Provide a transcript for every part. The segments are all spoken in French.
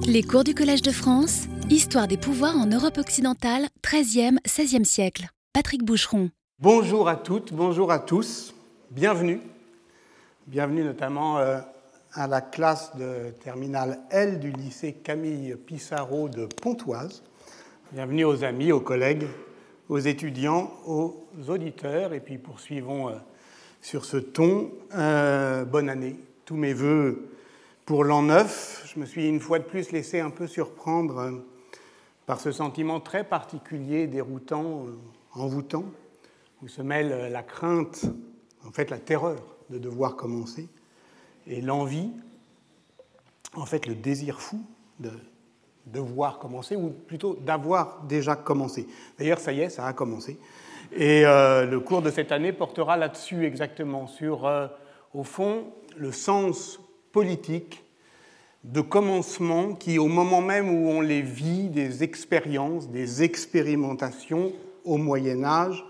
Les cours du Collège de France, Histoire des pouvoirs en Europe occidentale, 13e, 16e siècle. Patrick Boucheron. Bonjour à toutes, bonjour à tous, bienvenue. Bienvenue notamment euh, à la classe de terminale L du lycée Camille Pissarro de Pontoise. Bienvenue aux amis, aux collègues, aux étudiants, aux auditeurs. Et puis poursuivons euh, sur ce ton. Euh, bonne année, tous mes voeux pour l'an neuf. Je me suis une fois de plus laissé un peu surprendre euh, par ce sentiment très particulier, déroutant, envoûtant, où se mêle la crainte, en fait la terreur de devoir commencer, et l'envie, en fait le désir fou de devoir commencer, ou plutôt d'avoir déjà commencé. D'ailleurs, ça y est, ça a commencé. Et euh, le cours de cette année portera là-dessus exactement, sur, euh, au fond, le sens politique de commencement qui, au moment même où on les vit, des expériences, des expérimentations au Moyen Âge,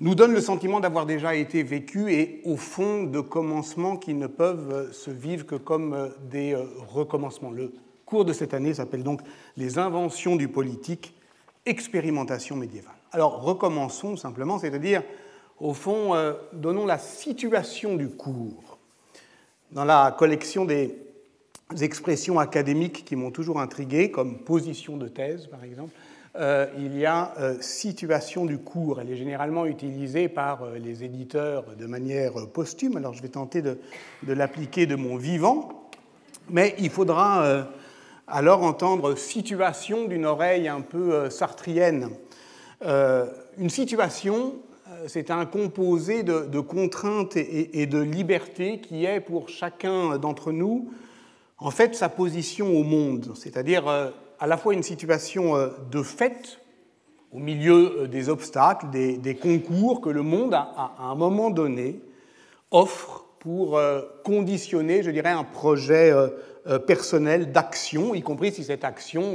nous donne le sentiment d'avoir déjà été vécu et au fond de commencements qui ne peuvent se vivre que comme des recommencements. Le cours de cette année s'appelle donc Les inventions du politique, expérimentation médiévale. Alors recommençons simplement, c'est-à-dire au fond, euh, donnons la situation du cours. Dans la collection des expressions académiques qui m'ont toujours intrigué, comme position de thèse par exemple, euh, il y a euh, situation du cours. Elle est généralement utilisée par euh, les éditeurs de manière posthume, alors je vais tenter de, l'appliquer de mon vivant, mais il faudra alors entendre situation d'une oreille un peu sartrienne. Une situation, c'est un composé de, contraintes et, de libertés qui est pour chacun d'entre nous en fait sa position au monde, c'est-à-dire à la fois une situation de fait au milieu des obstacles, des, concours que le monde, à, à, un moment donné, offre pour conditionner, je dirais, un projet personnel d'action, y compris si cette action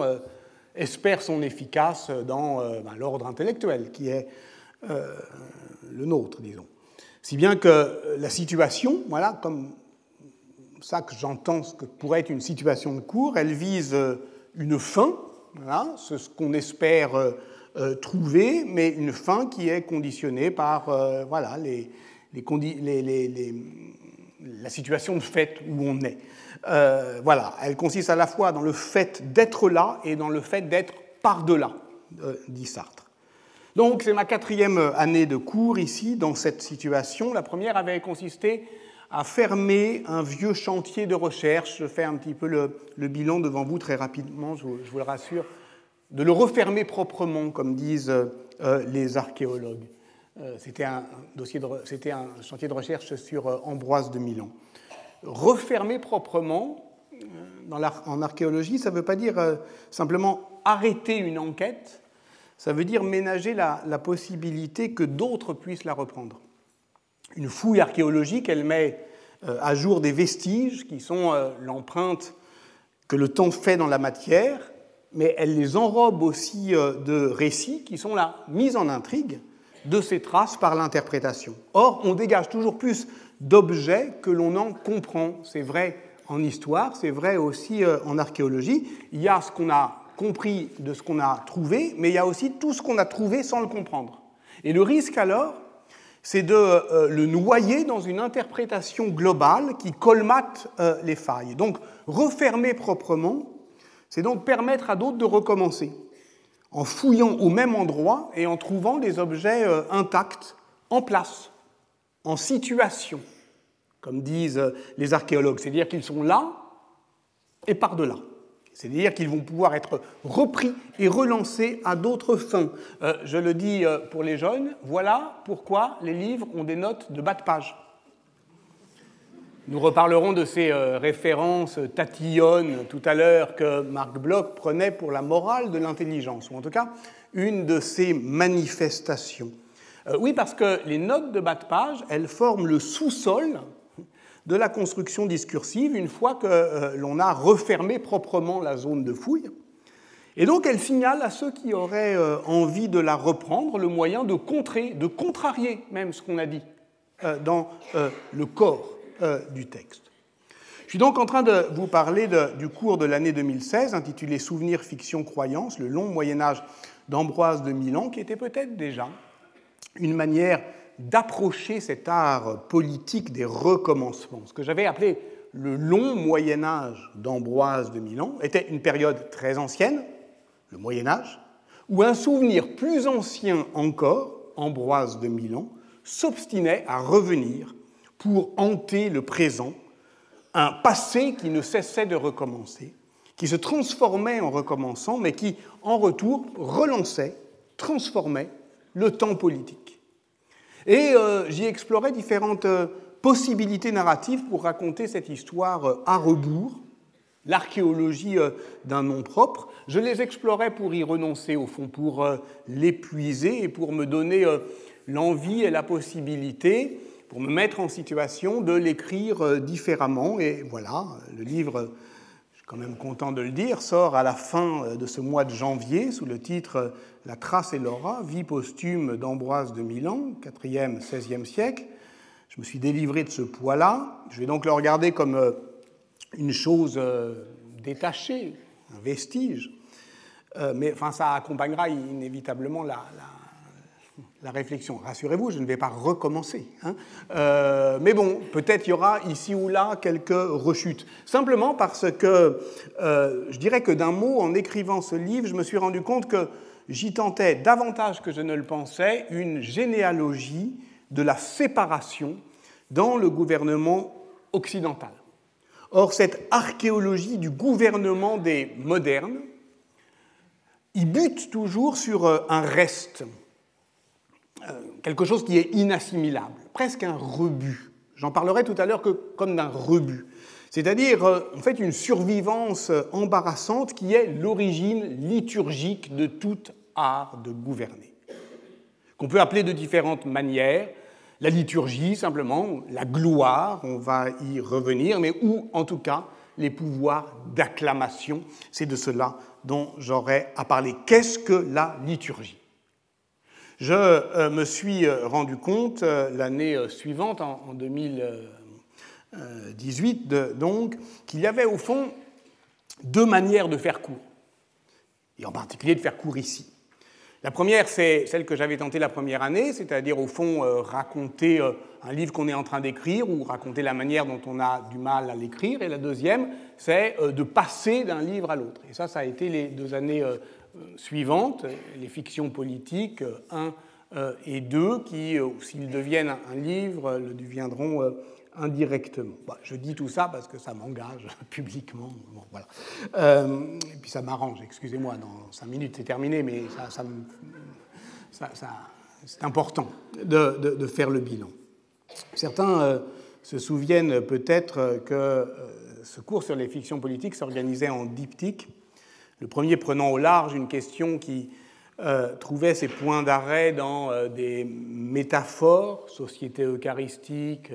espère son efficace dans ben, l'ordre intellectuel, qui est euh, le nôtre, disons. Si bien que la situation, voilà, comme ça que j'entends ce que pourrait être une situation de cours, elle vise une fin, voilà, ce qu'on espère euh, trouver, mais une fin qui est conditionnée par euh, voilà, les, la situation de fait où on est. Euh, voilà, elle consiste à la fois dans le fait d'être là et dans le fait d'être par-delà, euh, dit Sartre. Donc c'est ma quatrième année de cours ici, dans cette situation. La première avait consisté à fermer un vieux chantier de recherche. Je fais un petit peu le, bilan devant vous très rapidement, je vous, le rassure, de le refermer proprement, comme disent euh, les archéologues. Euh, c'était un, un chantier de recherche sur euh, Ambroise de Milan. Refermer proprement, euh, en archéologie, ça ne veut pas dire simplement arrêter une enquête, ça veut dire ménager la, possibilité que d'autres puissent la reprendre. Une fouille archéologique, elle met à jour des vestiges qui sont l'empreinte que le temps fait dans la matière, mais elle les enrobe aussi de récits qui sont la mise en intrigue de ces traces par l'interprétation. Or, on dégage toujours plus d'objets que l'on en comprend. C'est vrai en histoire, c'est vrai aussi euh, en archéologie. Il y a ce qu'on a compris de ce qu'on a trouvé, mais il y a aussi tout ce qu'on a trouvé sans le comprendre. Et le risque alors, c'est de euh, le noyer dans une interprétation globale qui colmate euh, les failles. Donc, refermer proprement, c'est donc permettre à d'autres de recommencer en fouillant au même endroit et en trouvant des objets euh, intacts, en place, en situation, comme disent les archéologues. C'est-à-dire qu'ils sont là et par-delà. C'est-à-dire qu'ils vont pouvoir être repris et relancés à d'autres fins. Euh, je le dis euh, pour les jeunes, voilà pourquoi les livres ont des notes de bas de page. Nous reparlerons de ces euh, références tatillonnes tout à l'heure que Marc Bloch prenait pour la morale de l'intelligence, ou en tout cas une de ces manifestations. Oui, parce que les notes de bas de page, elles forment le sous-sol de la construction discursive une fois que euh, l'on a refermé proprement la zone de fouille. Et donc elles signalent à ceux qui auraient envie de la reprendre le moyen de contrer, de contrarier même ce qu'on a dit dans le corps euh, du texte. Je suis donc en train de vous parler du cours de l'année 2016 intitulé Souvenirs, fiction, croyance, le long Moyen Âge d'Ambroise de Milan, qui était peut-être déjà une manière d'approcher cet art politique des recommencements. Ce que j'avais appelé le long Moyen Âge d'Ambroise de Milan était une période très ancienne, le Moyen Âge, où un souvenir plus ancien encore, Ambroise de Milan, s'obstinait à revenir pour hanter le présent, un passé qui ne cessait de recommencer, qui se transformait en recommençant, mais qui, en retour, relançait, transformait le temps politique. Et euh, j'y explorais différentes euh, possibilités narratives pour raconter cette histoire euh, à rebours, l'archéologie d'un nom propre. Je les explorais pour y renoncer, au fond, pour l'épuiser et pour me donner l'envie et la possibilité, pour me mettre en situation de l'écrire différemment. Et voilà, le livre quand même content de le dire, sort à la fin euh, de ce mois de janvier sous le titre euh, La trace et l'aura, vie posthume d'Ambroise de Milan, 4e, 16e siècle. Je me suis délivré de ce poids-là. Je vais donc le regarder comme euh, une chose détachée, un vestige. Mais enfin, ça accompagnera inévitablement la, la réflexion. Rassurez-vous, je ne vais pas recommencer. Hein. Euh, mais bon, peut-être il y aura ici ou là quelques rechutes. Simplement parce que euh, je dirais que d'un mot, en écrivant ce livre, je me suis rendu compte que j'y tentais davantage que je ne le pensais une généalogie de la séparation dans le gouvernement occidental. Or, cette archéologie du gouvernement des modernes, il bute toujours sur euh, un reste quelque chose qui est inassimilable, presque un rebut. J'en parlerai tout à l'heure que comme d'un rebut. C'est-à-dire, euh, en fait, une survivance embarrassante qui est l'origine liturgique de tout art de gouverner, qu'on peut appeler de différentes manières. La liturgie, simplement, la gloire, on va y revenir, mais ou en tout cas les pouvoirs d'acclamation. C'est de cela dont j'aurai à parler. Qu'est-ce que la liturgie? Je euh, me suis euh, rendu compte euh, l'année suivante, en 2018, donc, qu'il y avait au fond deux manières de faire court, et en particulier de faire court ici. La première, c'est celle que j'avais tentée la première année, c'est-à-dire au fond raconter un livre qu'on est en train d'écrire ou raconter la manière dont on a du mal à l'écrire. Et la deuxième, c'est de passer d'un livre à l'autre. Et ça, ça a été les deux années suivantes, les fictions politiques 1 euh, et 2, qui, euh, s'ils deviennent un livre, le deviendront euh, indirectement. Bah, je dis tout ça parce que ça m'engage publiquement. voilà. et puis ça m'arrange, excusez-moi, dans 5 minutes c'est terminé, mais ça, c'est important de, de, faire le bilan. Certains se souviennent peut-être que ce cours sur les fictions politiques s'organisait en diptyque le premier prenant au large une question qui euh, trouvait ses points d'arrêt dans euh, des métaphores, société eucharistique,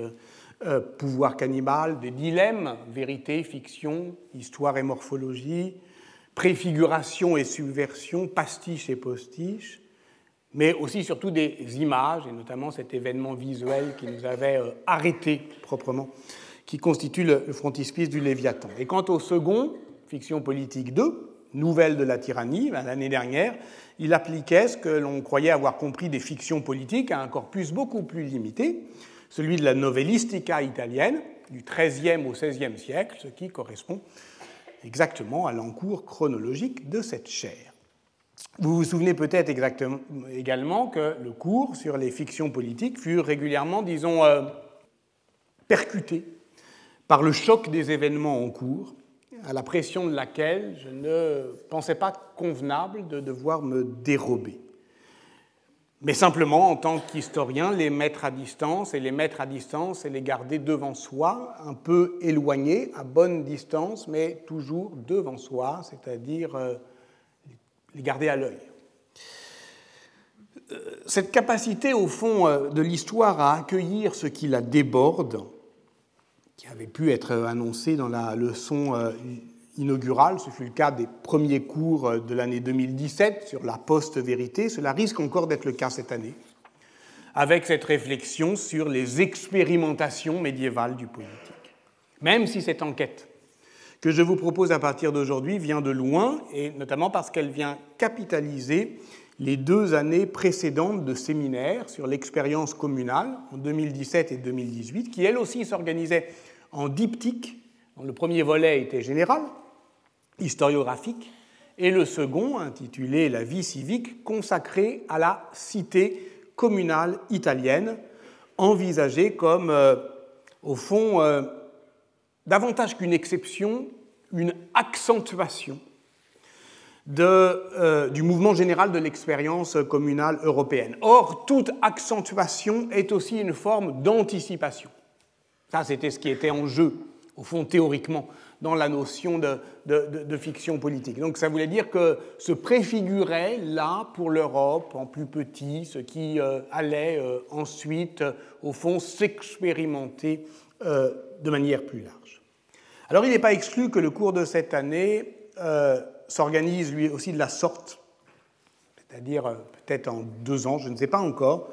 euh, pouvoir cannibale, des dilemmes, vérité, fiction, histoire et morphologie, préfiguration et subversion, pastiche et postiche, mais aussi surtout des images, et notamment cet événement visuel qui nous avait arrêté proprement, qui constitue le frontispice du Léviathan. Et quant au second, fiction politique 2, Nouvelle de la tyrannie, ben, l'année dernière, il appliquait ce que l'on croyait avoir compris des fictions politiques à un corpus beaucoup plus limité, celui de la novellistica italienne, du XIIIe au XVIe siècle, ce qui correspond exactement à l'encours chronologique de cette chaire. Vous vous souvenez peut-être également que le cours sur les fictions politiques fut régulièrement, disons, euh, percuté par le choc des événements en cours à la pression de laquelle je ne pensais pas convenable de devoir me dérober. Mais simplement, en tant qu'historien, les mettre à distance, et les mettre à distance et les garder devant soi, un peu éloignés, à bonne distance, mais toujours devant soi, c'est-à-dire euh, les garder à l'œil. Euh, cette capacité, au fond, euh, de l'histoire à accueillir ce qui la déborde, qui avait pu être annoncé dans la leçon euh, inaugurale. Ce fut le cas des premiers cours euh, de l'année 2017 sur la post-vérité. Cela risque encore d'être le cas cette année, avec cette réflexion sur les expérimentations médiévales du politique. Même si cette enquête que je vous propose à partir d'aujourd'hui vient de loin, et notamment parce qu'elle vient capitaliser les deux années précédentes de séminaires sur l'expérience communale en 2017 et 2018, qui elle aussi s'organisait en diptyque, dont le premier volet était général, historiographique, et le second, intitulé La vie civique, consacré à la cité communale italienne, envisagée comme, euh, au fond, euh, davantage qu'une exception, une accentuation euh, du mouvement général de l'expérience communale européenne. Or, toute accentuation est aussi une forme d'anticipation. Ça, c'était ce qui était en jeu, au fond, théoriquement, dans la notion de, de, fiction politique. Donc ça voulait dire que se préfigurait là, pour l'Europe, en plus petit, ce qui euh, allait euh, ensuite, au fond, s'expérimenter de manière plus large. Alors il n'est pas exclu que le cours de cette année s'organise lui aussi de la sorte, c'est-à-dire euh, peut-être en deux ans, je ne sais pas encore.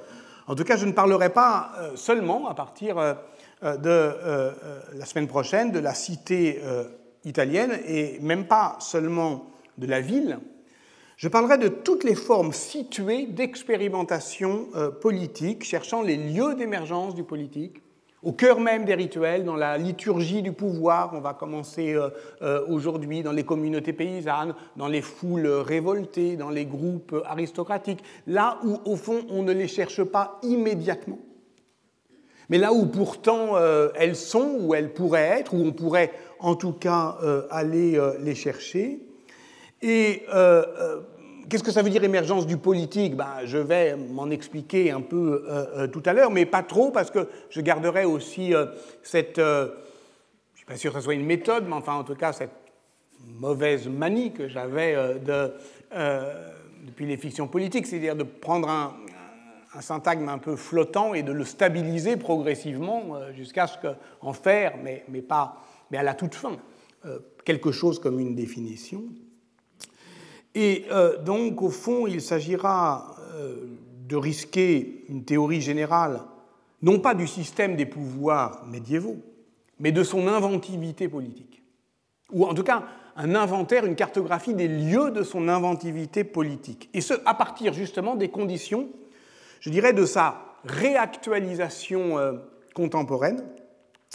En tout cas, je ne parlerai pas euh, seulement à partir euh, de la semaine prochaine de la cité italienne et même pas seulement de la ville. Je parlerai de toutes les formes situées d'expérimentation politique, cherchant les lieux d'émergence du politique, au cœur même des rituels, dans la liturgie du pouvoir, on va commencer euh, euh, aujourd'hui dans les communautés paysannes, dans les foules révoltées, dans les groupes aristocratiques, là où au fond on ne les cherche pas immédiatement, mais là où pourtant euh, elles sont, où elles pourraient être, où on pourrait en tout cas aller les chercher. Et Qu'est-ce que ça veut dire émergence du politique? Ben, Je vais m'en expliquer un peu euh, euh, tout à l'heure, mais pas trop, parce que je garderai aussi euh, cette, je ne suis pas sûr que ce soit une méthode, mais enfin en tout cas cette mauvaise manie que j'avais de, depuis les fictions politiques, c'est-à-dire de prendre un, un, syntagme un peu flottant et de le stabiliser progressivement jusqu'à ce qu'en faire, mais, mais, pas, mais à la toute fin, quelque chose comme une définition. Et euh, donc, au fond, il s'agira euh, de risquer une théorie générale, non pas du système des pouvoirs médiévaux, mais de son inventivité politique. Ou en tout cas, un inventaire, une cartographie des lieux de son inventivité politique. Et ce, à partir justement des conditions, je dirais, de sa réactualisation euh, contemporaine,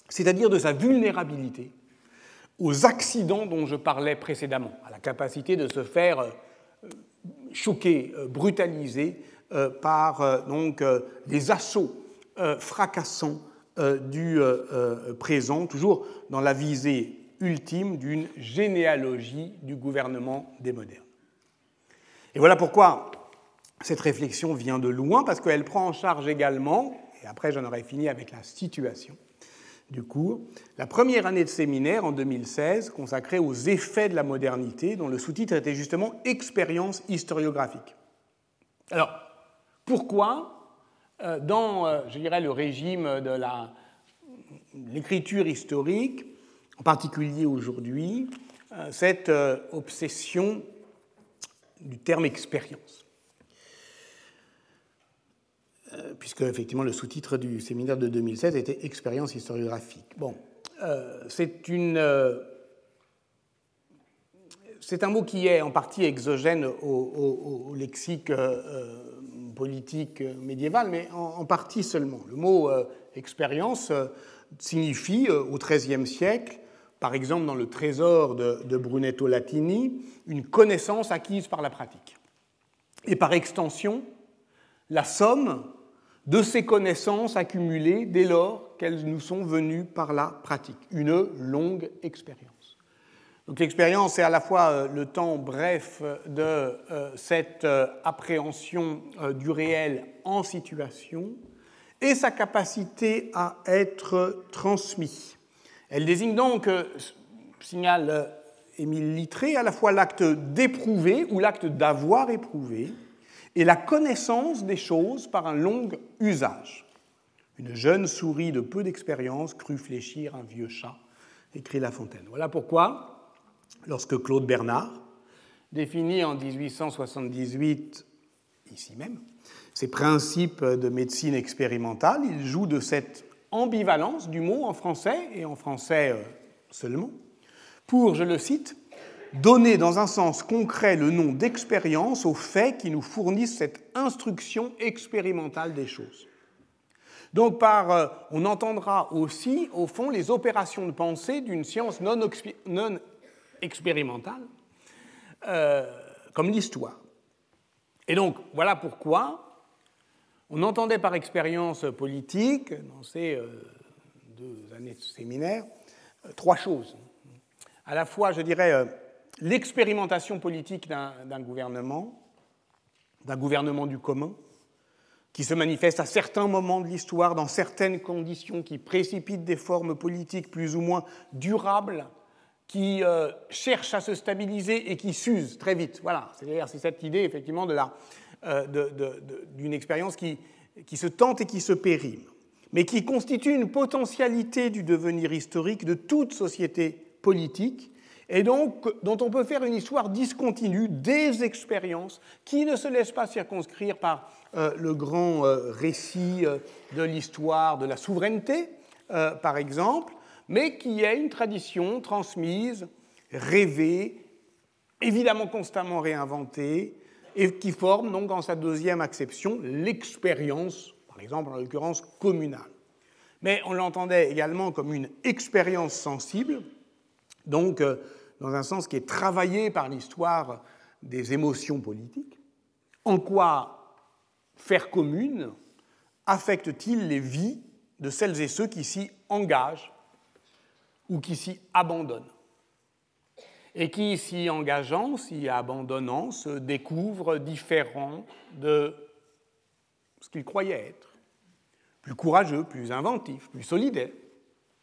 c'est-à-dire de sa vulnérabilité aux accidents dont je parlais précédemment, à la capacité de se faire euh, choquer, euh, brutaliser euh, par donc, les assauts fracassants du présent, toujours dans la visée ultime d'une généalogie du gouvernement des modernes. Et voilà pourquoi cette réflexion vient de loin, parce qu'elle prend en charge également, et après j'en aurai fini avec la situation, du cours, la première année de séminaire en 2016 consacrée aux effets de la modernité, dont le sous-titre était justement Expérience historiographique. Alors, pourquoi, euh, dans, euh, je dirais, le régime de l'écriture historique, en particulier aujourd'hui, euh, cette obsession du terme expérience puisque effectivement le sous-titre du séminaire de 2016 était Expérience historiographique. Bon, euh. Euh, c'est un mot qui est en partie exogène au, lexique politique médiéval, mais en, partie seulement. Le mot expérience signifie au XIIIe siècle, par exemple dans le trésor de Brunetto Latini, une connaissance acquise par la pratique. Et par extension, la somme de ces connaissances accumulées dès lors qu'elles nous sont venues par la pratique, une longue expérience. Donc l'expérience, c'est à la fois euh, le temps bref de euh, cette euh, appréhension du réel en situation et sa capacité à être transmis. Elle désigne donc, signale Émile Littré, à la fois l'acte d'éprouver ou l'acte d'avoir éprouvé, et la connaissance des choses par un long usage. Une jeune souris de peu d'expérience crut fléchir un vieux chat, écrit La Fontaine. Voilà pourquoi, lorsque Claude Bernard définit en 1878, ici même, ses principes de médecine expérimentale, il joue de cette ambivalence du mot en français, et en français euh, seulement, pour, je le cite, donner dans un sens concret le nom d'expérience aux faits qui nous fournissent cette instruction expérimentale des choses. Donc par, euh, on entendra aussi, au fond, les opérations de pensée d'une science non, expérimentale, euh, comme l'histoire. Et donc, voilà pourquoi on entendait par expérience politique, dans ces euh, deux années de séminaire, trois choses. À la fois, je dirais, l'expérimentation politique d'un gouvernement, d'un gouvernement du commun, qui se manifeste à certains moments de l'histoire, dans certaines conditions, qui précipitent des formes politiques plus ou moins durables, qui euh, cherchent à se stabiliser et qui s'usent très vite. Voilà, c'est cette idée effectivement d'une euh, de, expérience qui, qui se tente et qui se périme, mais qui constitue une potentialité du devenir historique de toute société politique et donc dont on peut faire une histoire discontinue des expériences qui ne se laissent pas circonscrire par euh, le grand euh, récit euh, de l'histoire de la souveraineté, par exemple, mais qui est une tradition transmise, rêvée, évidemment constamment réinventée, et qui forme donc en sa deuxième acception l'expérience, par exemple en l'occurrence communale. Mais on l'entendait également comme une expérience sensible, donc dans un sens qui est travaillé par l'histoire des émotions politiques. En quoi faire commune affecte-t-il les vies de celles et ceux qui s'y engagent ou qui s'y abandonnent? Et qui, s'y engageant, s'y abandonnant, se découvrent différents de ce qu'ils croyaient être, plus courageux, plus inventifs, plus solidaires,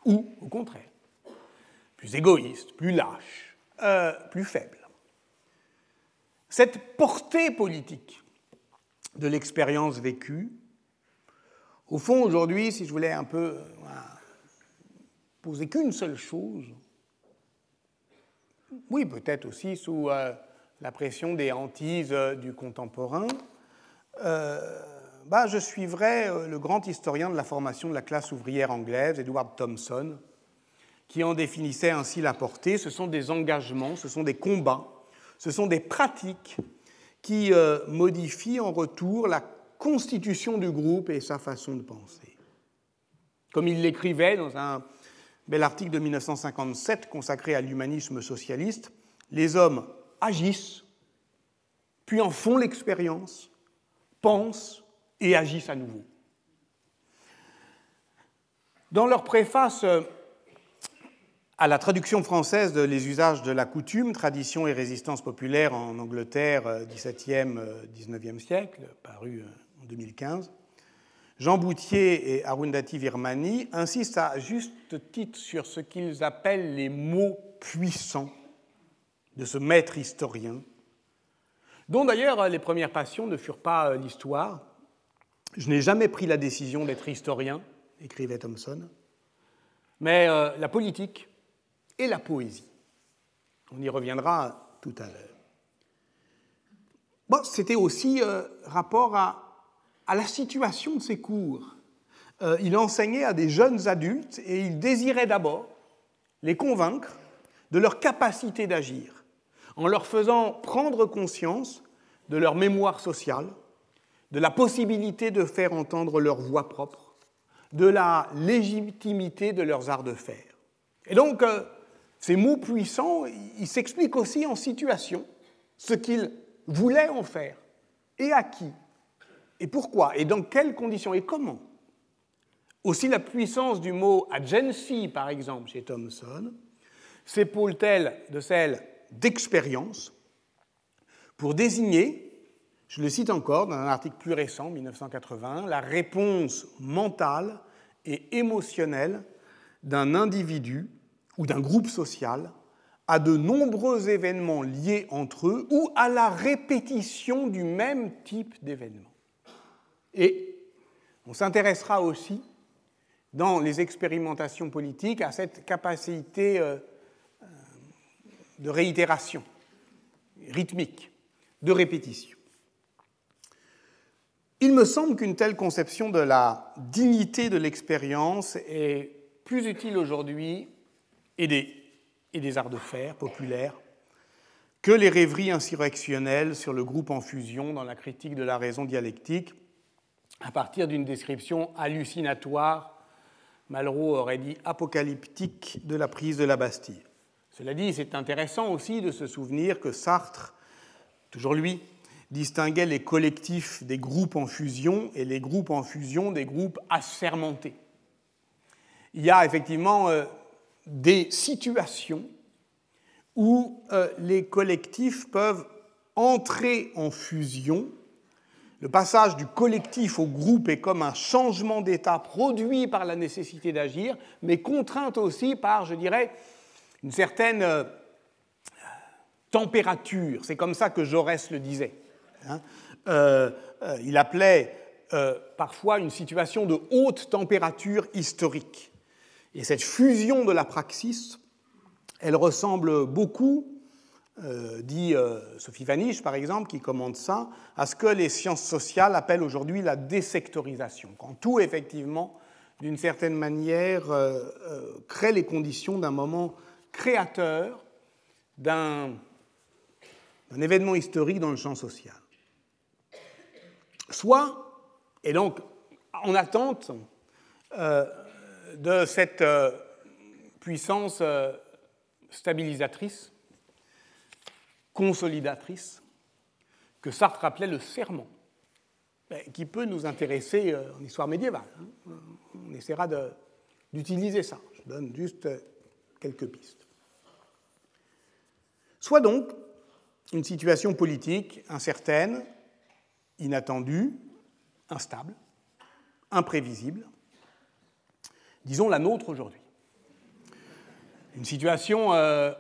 ou, au contraire, plus égoïstes, plus lâches, euh, plus faible. Cette portée politique de l'expérience vécue, au fond, aujourd'hui, si je voulais un peu euh, poser qu'une seule chose, oui, peut-être aussi sous euh, la pression des hantises du contemporain, bah, je suivrais le grand historien de la formation de la classe ouvrière anglaise, Edward Thompson, qui en définissait ainsi la portée. Ce sont des engagements, ce sont des combats, ce sont des pratiques qui euh, modifient en retour la constitution du groupe et sa façon de penser. Comme il l'écrivait dans un bel article de 1957 consacré à l'humanisme socialiste, les hommes agissent, puis en font l'expérience, pensent et agissent à nouveau. Dans leur préface, à la traduction française de Les usages de la coutume, tradition et résistance populaire en Angleterre, 17e, euh, 19e euh, siècle, paru euh, en 2015, Jean Boutier et Arundhati Virmani insistent à juste titre sur ce qu'ils appellent les mots puissants de ce maître historien, dont d'ailleurs les premières passions ne furent pas l'histoire. Je n'ai jamais pris la décision d'être historien, écrivait Thomson, mais la politique et la poésie. On y reviendra tout à l'heure. Bon, C'était aussi euh, rapport à, la situation de ses cours. Euh, il enseignait à des jeunes adultes et il désirait d'abord les convaincre de leur capacité d'agir, en leur faisant prendre conscience de leur mémoire sociale, de la possibilité de faire entendre leur voix propre, de la légitimité de leurs arts de faire. Et donc, euh, ces mots puissants, ils s'expliquent aussi en situation, ce qu'ils voulaient en faire, et à qui, et pourquoi, et dans quelles conditions, et comment. Aussi la puissance du mot agency, par exemple, chez Thomson, s'épaule-t-elle de celle d'expérience pour désigner, je le cite encore dans un article plus récent, 1980, la réponse mentale et émotionnelle d'un individu ou d'un groupe social à de nombreux événements liés entre eux ou à la répétition du même type d'événements. Et on s'intéressera aussi dans les expérimentations politiques à cette capacité euh, euh, de réitération rythmique, de répétition. Il me semble qu'une telle conception de la dignité de l'expérience est plus utile aujourd'hui et des, arts de fer populaires que les rêveries insurrectionnelles sur le groupe en fusion dans la critique de la raison dialectique, à partir d'une description hallucinatoire, Malraux aurait dit apocalyptique, de la prise de la Bastille. Cela dit, c'est intéressant aussi de se souvenir que Sartre, toujours lui, distinguait les collectifs des groupes en fusion et les groupes en fusion des groupes assermentés. Il y a effectivement euh, des situations où euh, les collectifs peuvent entrer en fusion. Le passage du collectif au groupe est comme un changement d'état produit par la nécessité d'agir, mais contraint aussi par, je dirais, une certaine euh, température. C'est comme ça que Jaurès le disait. Hein. Euh, il appelait parfois une situation de haute température historique. Et cette fusion de la praxis, elle ressemble beaucoup, dit Sophie Vaniche par exemple, qui commande ça, à ce que les sciences sociales appellent aujourd'hui la désectorisation, quand tout effectivement, d'une certaine manière, crée les conditions d'un moment créateur d'un événement historique dans le champ social. Soit, et donc en attente euh, de cette euh, puissance euh, stabilisatrice, consolidatrice, que Sartre appelait le serment, qui peut nous intéresser en histoire médiévale. Hein. On essaiera d'utiliser ça. Je donne juste quelques pistes. Soit donc une situation politique incertaine, inattendue, instable, imprévisible, disons la nôtre aujourd'hui. Une situation euh,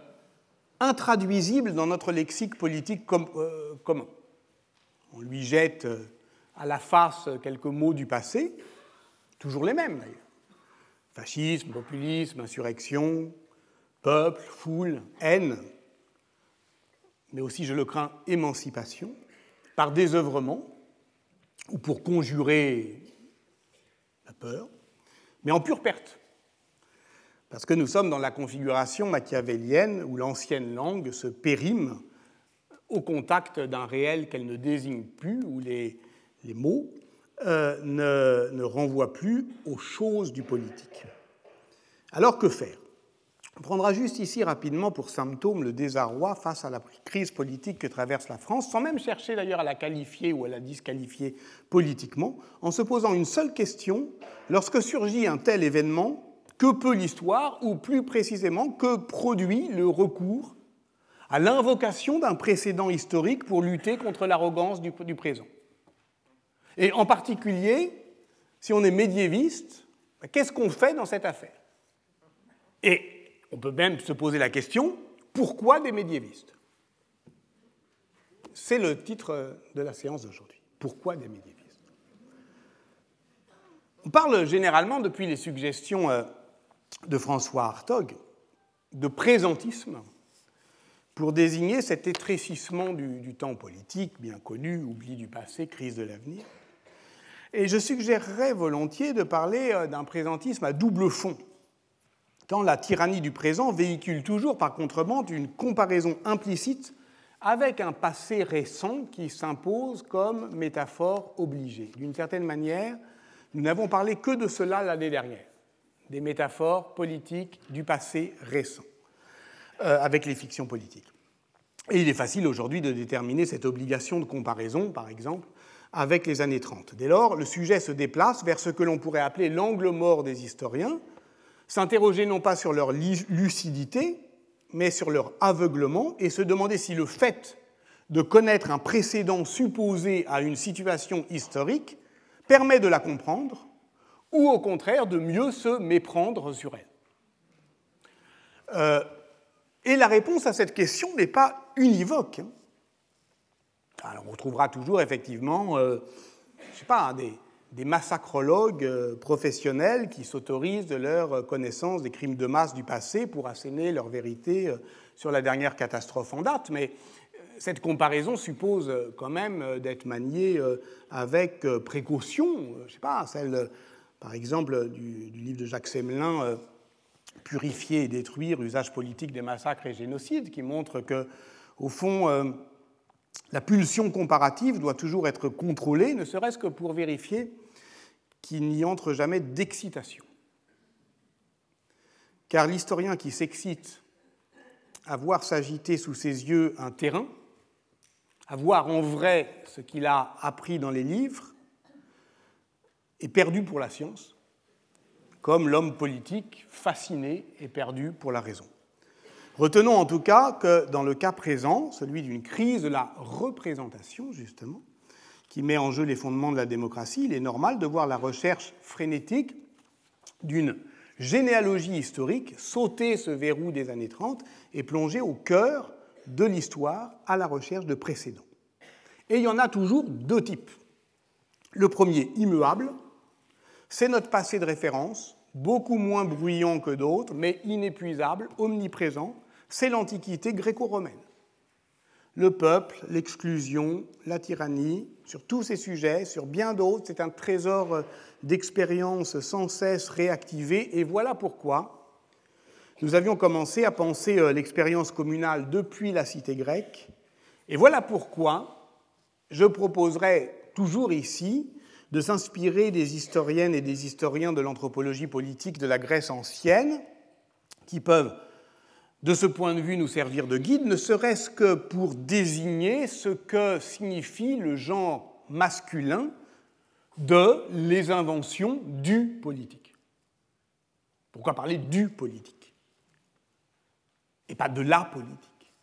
intraduisible dans notre lexique politique euh, commun. On lui jette euh, à la face quelques mots du passé, toujours les mêmes d'ailleurs. Fascisme, populisme, insurrection, peuple, foule, haine, mais aussi, je le crains, émancipation, par désœuvrement, ou pour conjurer la peur, mais en pure perte. Parce que nous sommes dans la configuration machiavélienne où l'ancienne langue se périme au contact d'un réel qu'elle ne désigne plus, où les, mots euh, ne renvoient plus aux choses du politique. Alors que faire? On prendra juste ici rapidement pour symptôme le désarroi face à la crise politique que traverse la France, sans même chercher d'ailleurs à la qualifier ou à la disqualifier politiquement, en se posant une seule question, lorsque surgit un tel événement, que peut l'histoire, ou plus précisément, que produit le recours à l'invocation d'un précédent historique pour lutter contre l'arrogance du, du, présent? Et en particulier, si on est médiéviste, qu'est-ce qu'on fait dans cette affaire? Et on peut même se poser la question, pourquoi des médiévistes? C'est le titre de la séance d'aujourd'hui. Pourquoi des médiévistes? On parle généralement, depuis les suggestions euh, de François Hartog, de présentisme pour désigner cet étrécissement du, du temps politique, bien connu, oubli du passé, crise de l'avenir. Et je suggérerais volontiers de parler euh, d'un présentisme à double fond la tyrannie du présent véhicule toujours par contrebande une comparaison implicite avec un passé récent qui s'impose comme métaphore obligée. D'une certaine manière, nous n'avons parlé que de cela l'année dernière, des métaphores politiques du passé récent, euh, avec les fictions politiques. Et il est facile aujourd'hui de déterminer cette obligation de comparaison, par exemple, avec les années 30. Dès lors, le sujet se déplace vers ce que l'on pourrait appeler l'angle mort des historiens, s'interroger non pas sur leur lucidité, mais sur leur aveuglement, et se demander si le fait de connaître un précédent supposé à une situation historique permet de la comprendre, ou au contraire de mieux se méprendre sur elle. Euh, et la réponse à cette question n'est pas univoque. Hein. Alors on retrouvera toujours effectivement, euh, je sais pas, des, des massacrologues euh, professionnels qui s'autorisent de leur connaissance des crimes de masse du passé pour asséner leur vérité euh, sur la dernière catastrophe en date. Mais cette comparaison suppose quand même d'être maniée avec précaution. Je sais pas, celle, par exemple, du, du livre de Jacques Semelin, Purifier et détruire, usage politique des massacres et génocides, qui montre que, au fond, la pulsion comparative doit toujours être contrôlée, ne serait-ce que pour vérifier qu'il n'y entre jamais d'excitation. Car l'historien qui s'excite à voir s'agiter sous ses yeux un terrain, à voir en vrai ce qu'il a appris dans les livres, est perdu pour la science, comme l'homme politique fasciné est perdu pour la raison. Retenons en tout cas que dans le cas présent, celui d'une crise de la représentation, justement, qui met en jeu les fondements de la démocratie, il est normal de voir la recherche frénétique d'une généalogie historique sauter ce verrou des années 30 et plonger au cœur de l'histoire à la recherche de précédents. Et il y en a toujours deux types. Le premier, immuable, c'est notre passé de référence, beaucoup moins bruyant que d'autres, mais inépuisable, omniprésent, c'est l'Antiquité gréco-romaine. Le peuple, l'exclusion, la tyrannie, sur tous ces sujets, sur bien d'autres, c'est un trésor d'expériences sans cesse réactivées, et voilà pourquoi nous avions commencé à penser euh, l'expérience communale depuis la cité grecque, et voilà pourquoi je proposerai toujours ici de s'inspirer des historiennes et des historiens de l'anthropologie politique de la Grèce ancienne, qui peuvent de ce point de vue nous servir de guide, ne serait-ce que pour désigner ce que signifie le genre masculin de les inventions du politique. Pourquoi parler du politique et pas de la politique?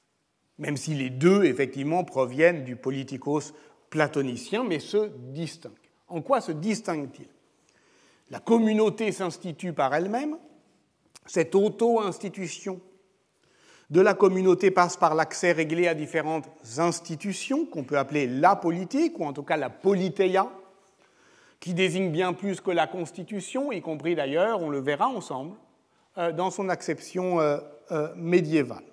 Même si les deux, effectivement, proviennent du politicos platonicien, mais se distinguent. En quoi se distinguent-ils? La communauté s'institue par elle-même, cette auto-institution de la communauté passe par l'accès réglé à différentes institutions qu'on peut appeler la politique, ou en tout cas la politéia, qui désigne bien plus que la Constitution, y compris d'ailleurs, on le verra ensemble, euh, dans son acception euh, euh, médiévale.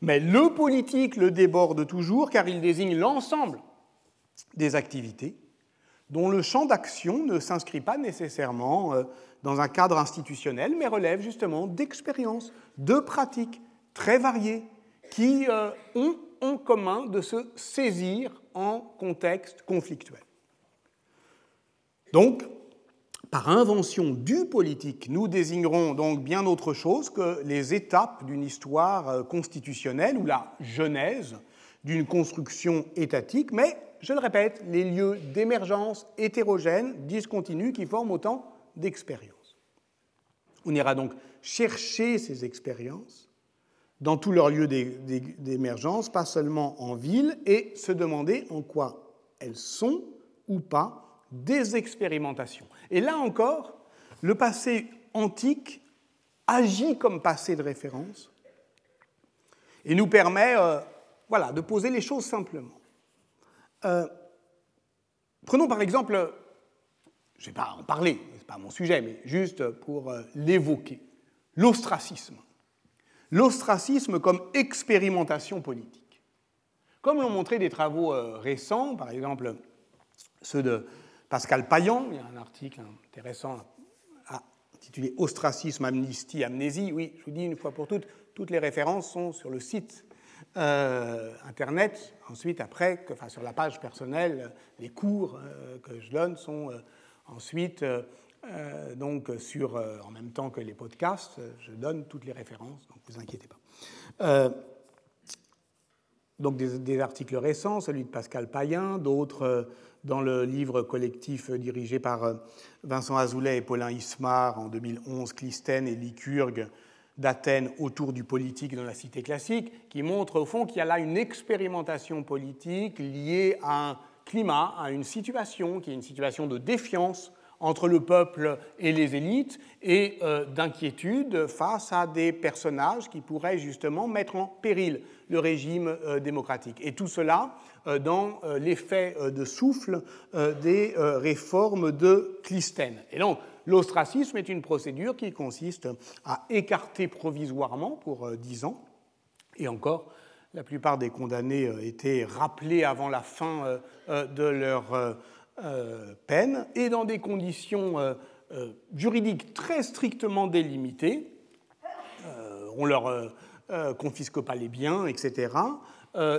Mais le politique le déborde toujours car il désigne l'ensemble des activités dont le champ d'action ne s'inscrit pas nécessairement dans un cadre institutionnel, mais relève justement d'expériences, de pratiques, très variés qui euh, ont en commun de se saisir en contexte conflictuel. Donc, par invention du politique, nous désignerons donc bien autre chose que les étapes d'une histoire euh, constitutionnelle ou la genèse d'une construction étatique, mais, je le répète, les lieux d'émergence hétérogènes, discontinus, qui forment autant d'expériences. On ira donc chercher ces expériences dans tous leurs lieux d'émergence, pas seulement en ville, et se demander en quoi elles sont ou pas des expérimentations. Et là encore, le passé antique agit comme passé de référence et nous permet euh, voilà, de poser les choses simplement. Euh, prenons par exemple, je ne vais pas en parler, ce n'est pas mon sujet, mais juste pour euh, l'évoquer, l'ostracisme l'ostracisme comme expérimentation politique. Comme l'ont montré des travaux euh, récents, par exemple ceux de Pascal Payan, il y a un article intéressant intitulé Ostracisme, amnistie, amnésie. Oui, je vous dis une fois pour toutes, toutes les références sont sur le site euh, internet. Ensuite, après, enfin, sur la page personnelle, les cours euh, que je donne sont ensuite euh, donc sur, euh, en même temps que les podcasts, je donne toutes les références, donc ne vous inquiétez pas. Euh, donc des, articles récents, celui de Pascal Payen, d'autres dans le livre collectif dirigé par Vincent Azoulay et Paulin Ismar en 2011, Clistène et Lycurgue d'Athènes autour du politique dans la cité classique, qui montre au fond qu'il y a là une expérimentation politique liée à un climat, à une situation qui est une situation de défiance entre le peuple et les élites et euh, d'inquiétude face à des personnages qui pourraient justement mettre en péril le régime euh, démocratique. Et tout cela euh, dans l'effet de souffle des réformes de Clisthène. Et donc, l'ostracisme est une procédure qui consiste à écarter provisoirement pour dix ans, et encore, la plupart des condamnés étaient rappelés avant la fin de leur peine et dans des conditions juridiques très strictement délimitées. On leur confisque pas les biens, etc.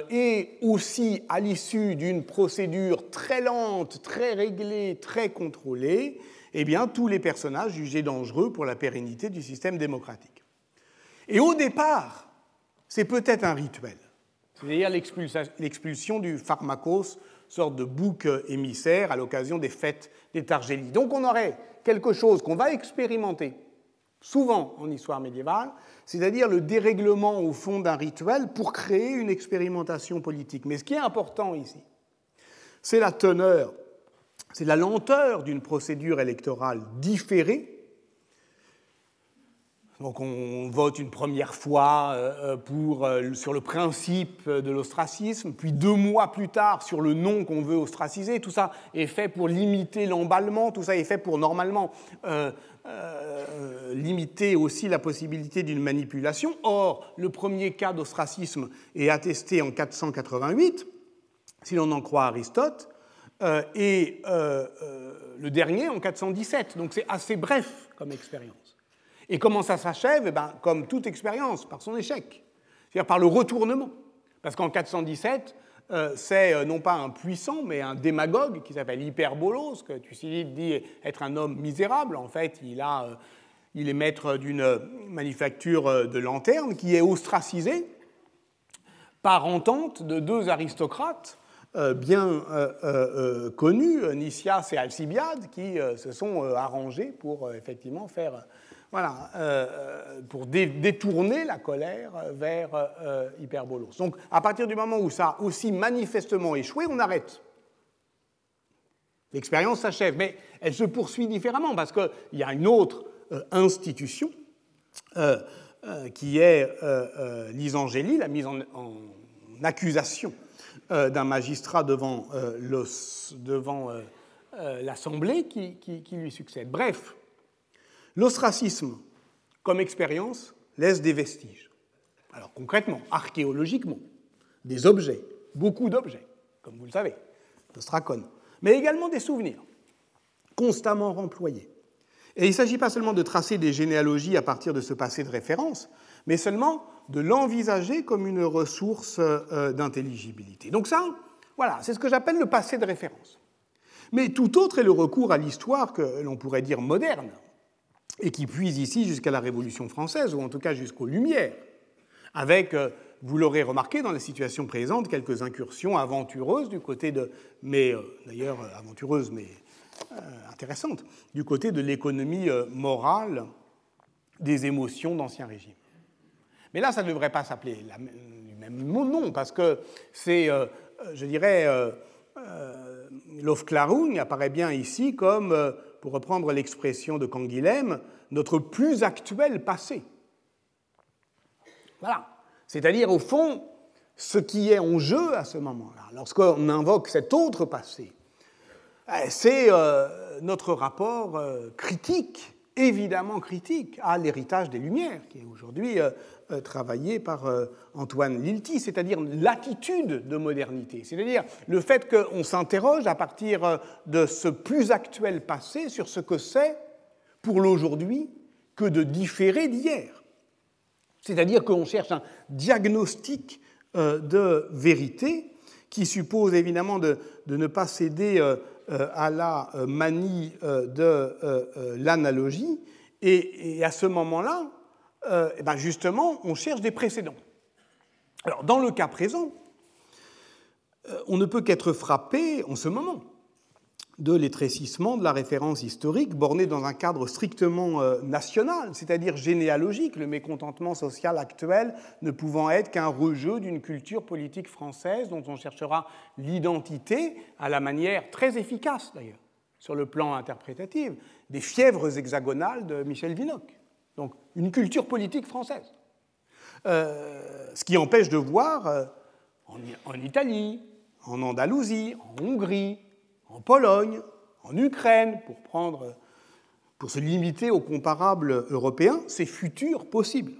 et aussi à l'issue d'une procédure très lente, très réglée, très contrôlée, eh bien, tous les personnages jugés dangereux pour la pérennité du système démocratique. Et au départ, c'est peut-être un rituel, c'est-à-dire l'expulsion du pharmacos, sorte de bouc émissaire à l'occasion des fêtes des Targélies. Donc on aurait quelque chose qu'on va expérimenter souvent en histoire médiévale, c'est-à-dire le dérèglement au fond d'un rituel pour créer une expérimentation politique. Mais ce qui est important ici, c'est la teneur c'est la lenteur d'une procédure électorale différée. Donc on vote une première fois euh, euh, euh, sur le principe de l'ostracisme, puis deux mois plus tard sur le nom qu'on veut ostraciser. Tout ça est fait pour limiter l'emballement, tout ça est fait pour normalement limiter aussi la possibilité d'une manipulation. Or, le premier cas d'ostracisme est attesté en 488, si l'on en croit Aristote, et le dernier en 417. Donc c'est assez bref comme expérience. Et comment ça s'achève? Eh ben, Comme toute expérience, par son échec, c'est-à-dire par le retournement. Parce qu'en 417, c'est non pas un puissant, mais un démagogue qui s'appelle Hyperbolos, que Thucydide dit être un homme misérable. En fait, il, il est maître d'une manufacture de lanternes qui est ostracisé par entente de deux aristocrates euh, bien euh, euh, connus, Nicias et Alcibiade, qui se sont arrangés pour effectivement faire, voilà, pour détourner la colère vers Hyperbolos. Donc, à partir du moment où ça a aussi manifestement échoué, on arrête. L'expérience s'achève, mais elle se poursuit différemment parce qu'il y a une autre institution qui est l'isangélie, la mise en accusation euh, d'un magistrat devant euh, euh, l'Assemblée qui, lui succède. Bref, l'ostracisme comme expérience laisse des vestiges. Alors concrètement, archéologiquement, des objets, beaucoup d'objets, comme vous le savez, l'ostracone, mais également des souvenirs, constamment remployés. Et il ne s'agit pas seulement de tracer des généalogies à partir de ce passé de référence, mais seulement de l'envisager comme une ressource euh, d'intelligibilité. Donc ça, voilà, c'est ce que j'appelle le passé de référence. Mais tout autre est le recours à l'histoire que l'on pourrait dire moderne, et qui puise ici jusqu'à la Révolution française, ou en tout cas jusqu'aux Lumières, avec, euh, vous l'aurez remarqué dans la situation présente, quelques incursions aventureuses du côté de, mais euh, d'ailleurs aventureuses mais intéressantes, du côté de l'économie morale des émotions d'Ancien Régime. Mais là, ça ne devrait pas s'appeler le même nom, parce que c'est, euh, je dirais, euh, euh, l'Ofklarung apparaît bien ici comme, pour reprendre l'expression de Canguilhem, notre plus actuel passé. Voilà. C'est-à-dire, au fond, ce qui est en jeu à ce moment-là, lorsqu'on invoque cet autre passé, c'est notre rapport critique, évidemment critique, à l'héritage des Lumières, qui est aujourd'hui euh, travaillé par euh, Antoine Lilti, c'est-à-dire l'attitude de modernité, c'est-à-dire le fait qu'on s'interroge à partir euh, de ce plus actuel passé sur ce que c'est pour l'aujourd'hui que de différer d'hier. C'est-à-dire qu'on cherche un diagnostic de vérité qui suppose évidemment de, ne pas céder à la manie de l'analogie. Et, à ce moment-là, euh, eh ben, justement, on cherche des précédents. Alors, dans le cas présent, euh, on ne peut qu'être frappé en ce moment de l'étrécissement de la référence historique bornée dans un cadre strictement euh, national, c'est-à-dire généalogique, le mécontentement social actuel ne pouvant être qu'un rejeu d'une culture politique française dont on cherchera l'identité à la manière très efficace d'ailleurs, sur le plan interprétatif, des fièvres hexagonales de Michel Vinocq. Donc une culture politique française. Euh, ce qui empêche de voir euh, en, Italie, en Andalousie, en Hongrie, en Pologne, en Ukraine, pour, se limiter aux comparables européens, ces futurs possibles.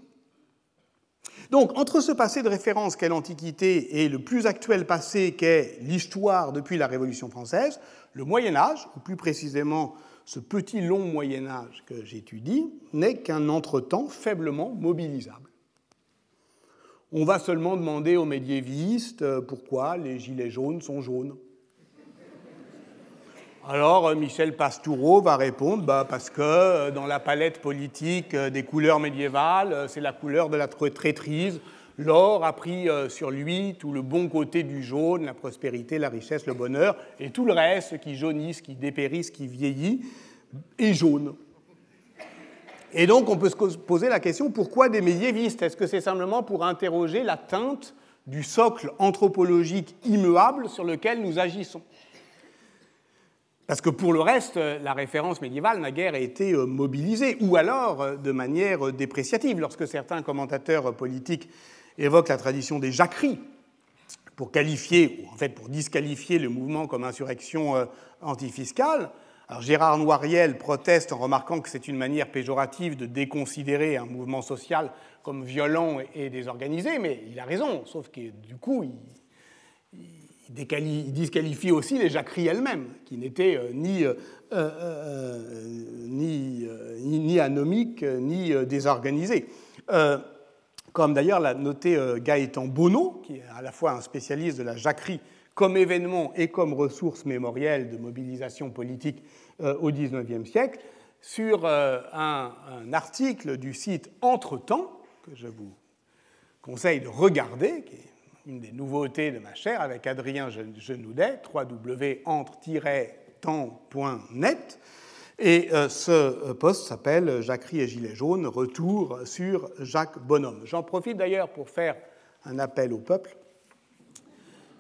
Donc, entre ce passé de référence qu'est l'Antiquité et le plus actuel passé qu'est l'histoire depuis la Révolution française, le Moyen Âge, ou plus précisément ce petit long Moyen Âge que j'étudie, n'est qu'un entretemps faiblement mobilisable. On va seulement demander aux médiévistes euh, pourquoi les gilets jaunes sont jaunes. Alors euh, Michel Pastoureau va répondre bah, parce que euh, dans la palette politique des couleurs médiévales, c'est la couleur de la traîtrise. L'or a pris sur lui tout le bon côté du jaune, la prospérité, la richesse, le bonheur, et tout le reste qui jaunisse, qui dépérisse, qui vieillit, est jaune. Et donc on peut se poser la question, pourquoi des médiévistes? Est-ce que c'est simplement pour interroger la teinte du socle anthropologique immuable sur lequel nous agissons? Parce que pour le reste, la référence médiévale n'a guère été euh, mobilisée, ou alors euh, de manière dépréciative. Lorsque certains commentateurs politiques évoquent la tradition des jacqueries pour qualifier, ou en fait pour disqualifier le mouvement comme insurrection euh, antifiscale, Gérard Noiriel proteste en remarquant que c'est une manière péjorative de déconsidérer un mouvement social comme violent et désorganisé, mais il a raison, sauf que du coup, il, disqualifie aussi les jacqueries elles-mêmes, qui n'étaient euh, euh, euh, ni, ni, ni, anomiques ni désorganisées. Comme d'ailleurs l'a noté Gaëtan Bonneau, qui est à la fois un spécialiste de la jacquerie comme événement et comme ressource mémorielle de mobilisation politique euh, au XIXe siècle, sur euh, un, article du site Entretemps, que je vous conseille de regarder, qui est une des nouveautés de ma chaire, avec Adrien Genoudet, www.entre-temps.net. Et euh, ce poste s'appelle Jacquerie et Gilets jaunes, retour sur Jacques Bonhomme. J'en profite d'ailleurs pour faire un appel au peuple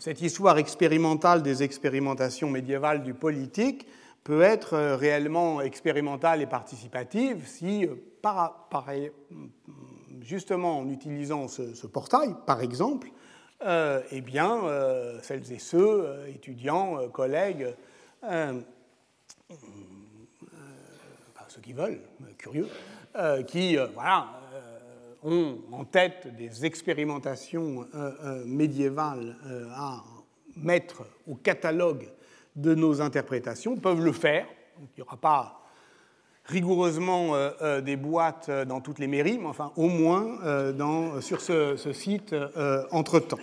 cette histoire expérimentale des expérimentations médiévales du politique peut être euh, réellement expérimentale et participative si, euh, par, justement en utilisant ce, portail, par exemple, euh, eh bien, celles et ceux, étudiants, collègues, ceux qui veulent, curieux, qui voilà, ont en tête des expérimentations euh, euh, médiévales euh, à mettre au catalogue de nos interprétations peuvent le faire. il n'y aura pas rigoureusement des boîtes dans toutes les mairies, mais enfin au moins dans, sur ce, ce site entre-temps.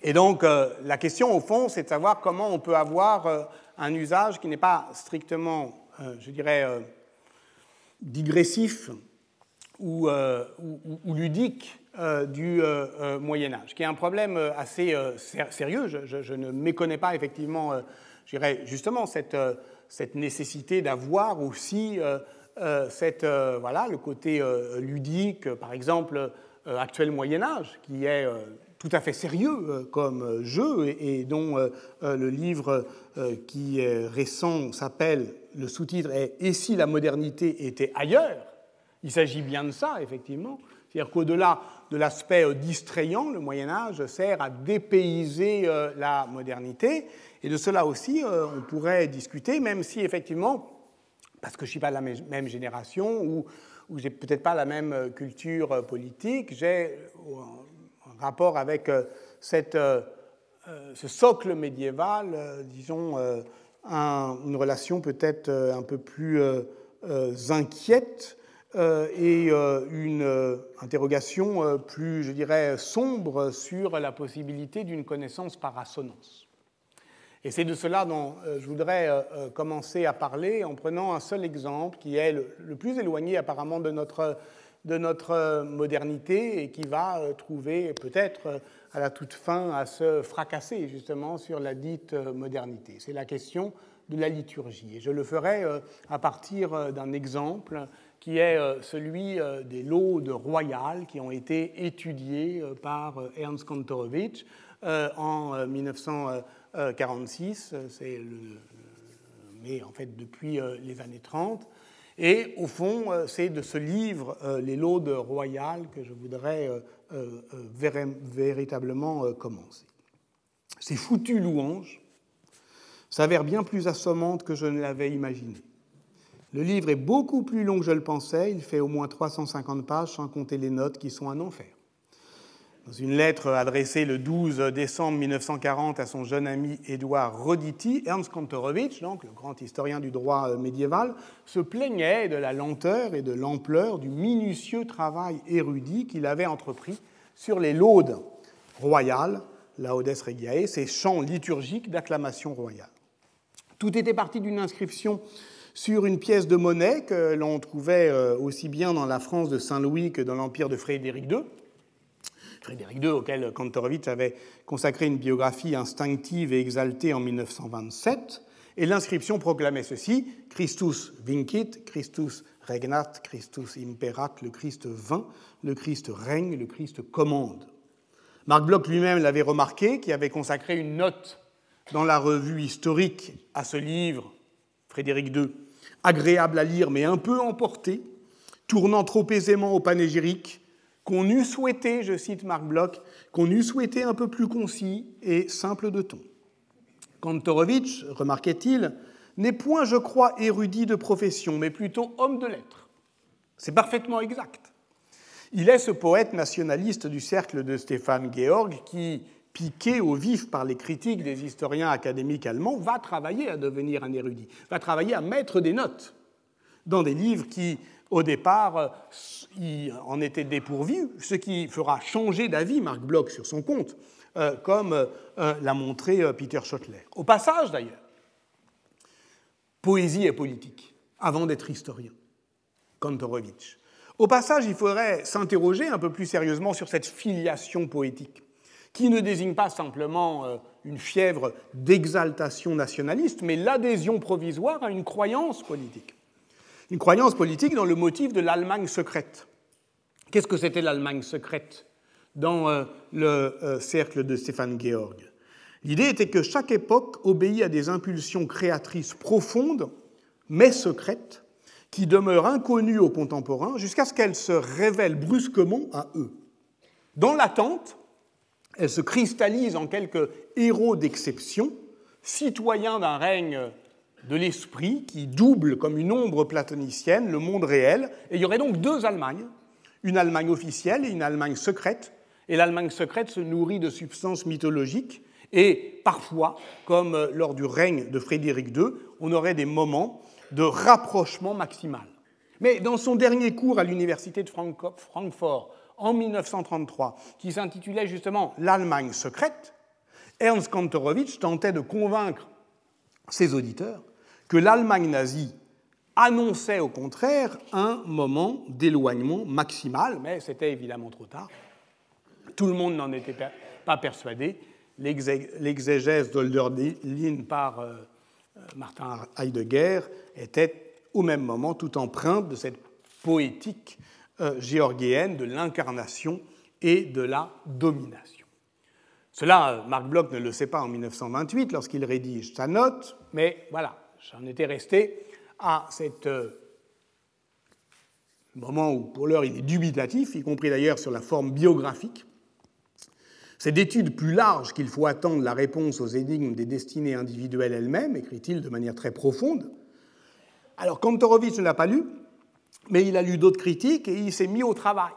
Et donc la question au fond, c'est de savoir comment on peut avoir un usage qui n'est pas strictement, je dirais, digressif euh, ou, ludique euh, du euh, Moyen Âge, qui est un problème assez sérieux. Je, ne méconnais pas effectivement, je dirais justement cette, cette nécessité d'avoir aussi cette, voilà, le côté ludique, par exemple, actuel Moyen Âge, qui est tout à fait sérieux comme jeu et, dont le livre qui est récent s'appelle, le sous-titre est Et si la modernité était ailleurs? Il s'agit bien de ça, effectivement. C'est-à-dire qu'au-delà de l'aspect euh, distrayant, le Moyen Âge sert à dépayser euh, la modernité. Et de cela aussi, euh, on pourrait discuter, même si effectivement, parce que je ne suis pas de la même génération ou, ou j'ai peut-être pas la même culture politique, j'ai rapport avec cette, ce socle médiéval, disons, une relation peut-être un peu plus inquiète euh, et euh, une euh, interrogation plus, je dirais, sombre sur la possibilité d'une connaissance par assonance. Et c'est de cela dont je voudrais commencer à parler en prenant un seul exemple qui est le plus éloigné apparemment de notre, de notre modernité et qui va trouver peut-être à la toute fin à se fracasser justement sur la dite modernité. C'est la question de la liturgie. Et je le ferai à partir d'un exemple qui est euh, celui euh, des laudes royales qui ont été étudiées euh, par Ernst Kantorowicz en 1946, c'est mais en fait depuis les années 30. Et au fond, c'est de ce livre, Les laudes royales, que je voudrais véritablement commencer. Ces foutues louanges s'avèrent bien plus assommantes que je ne l'avais imaginé. Le livre est beaucoup plus long que je le pensais, il fait au moins 350 pages sans compter les notes qui sont un enfer. Dans une lettre adressée le 12 décembre 1940 à son jeune ami Édouard Roditi, Ernst Kantorowicz, le grand historien du droit euh, médiéval, se plaignait de la lenteur et de l'ampleur du minutieux travail érudit qu'il avait entrepris sur les laudes royales, laudes regiae, ces chants liturgiques d'acclamation royale. Tout était parti d'une inscription sur une pièce de monnaie que l'on trouvait euh, aussi bien dans la France de Saint-Louis que dans l'empire de Frédéric II Frédéric II, auquel Kantorowicz avait consacré une biographie instinctive et exaltée en 1927. Et l'inscription proclamait ceci Christus vincit, Christus regnat, Christus imperat, le Christ vint, le Christ règne, le Christ commande. Marc Bloch lui-même l'avait remarqué, qui avait consacré une note dans la revue historique à ce livre, Frédéric II, agréable à lire mais un peu emporté, tournant trop aisément au panégyrique, qu'on eût souhaité, je cite Marc Bloch, qu'on eût souhaité un peu plus concis et simple de ton. Kantorowicz, remarquait-il, n'est point, je crois, érudit de profession, mais plutôt homme de lettres. C'est parfaitement exact. Il est ce poète nationaliste du cercle de Stéphane Georg qui, piqué au vif par les critiques des historiens académiques allemands, va travailler à devenir un érudit, va travailler à mettre des notes dans des livres qui au départ, euh, il en était dépourvu, ce qui fera changer d'avis Marc Bloch sur son compte, euh, comme euh, l'a montré Peter Schottler. Au passage, d'ailleurs, poésie et politique, avant d'être historien, Kantorowicz. Au passage, il faudrait s'interroger un peu plus sérieusement sur cette filiation poétique, qui ne désigne pas simplement une fièvre d'exaltation nationaliste, mais l'adhésion provisoire à une croyance politique une croyance politique dans le motif de l'Allemagne secrète. Qu'est-ce que c'était l'Allemagne secrète dans euh, le euh, cercle de Stéphane Georg? L'idée était que chaque époque obéit à des impulsions créatrices profondes, mais secrètes, qui demeurent inconnues aux contemporains jusqu'à ce qu'elles se révèlent brusquement à eux. Dans l'attente, elles se cristallisent en quelques héros d'exception, citoyens d'un règne de l'esprit qui double comme une ombre platonicienne le monde réel. Et il y aurait donc deux Allemagnes, une Allemagne officielle et une Allemagne secrète. Et l'Allemagne secrète se nourrit de substances mythologiques. Et parfois, comme lors du règne de Frédéric II, on aurait des moments de rapprochement maximal. Mais dans son dernier cours à l'université de Francfort en 1933, qui s'intitulait justement L'Allemagne secrète, Ernst Kantorowicz tentait de convaincre ses auditeurs que l'Allemagne nazie annonçait au contraire un moment d'éloignement maximal, mais c'était évidemment trop tard. Tout le monde n'en était pas persuadé. L'exégèse d'Olderlin par euh, euh, Martin Heidegger était au même moment tout empreinte de cette poétique euh, géorgienne de l'incarnation et de la domination. Cela, Marc Bloch ne le sait pas en 1928 lorsqu'il rédige sa note, mais voilà, J'en étais resté à ce euh, moment où, pour l'heure, il est dubitatif, y compris d'ailleurs sur la forme biographique. C'est d'études plus larges qu'il faut attendre la réponse aux énigmes des destinées individuelles elles-mêmes, écrit-il de manière très profonde. Alors, Kantorowicz ne l'a pas lu, mais il a lu d'autres critiques et il s'est mis au travail.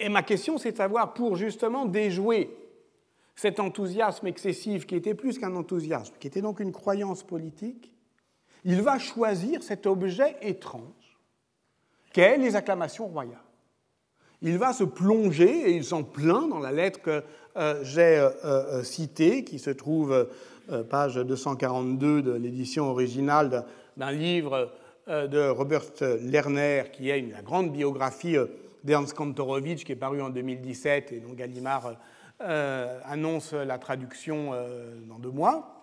Et ma question, c'est de savoir, pour justement déjouer cet enthousiasme excessif qui était plus qu'un enthousiasme, qui était donc une croyance politique, il va choisir cet objet étrange qu'est les acclamations royales. Il va se plonger, et il s'en plaint dans la lettre que euh, j'ai euh, euh, citée, qui se trouve page 242 de l'édition originale d'un livre de Robert Lerner, qui est une, la grande biographie d'Ernst Kantorowicz, qui est paru en 2017 et dont Gallimard annonce la traduction dans deux mois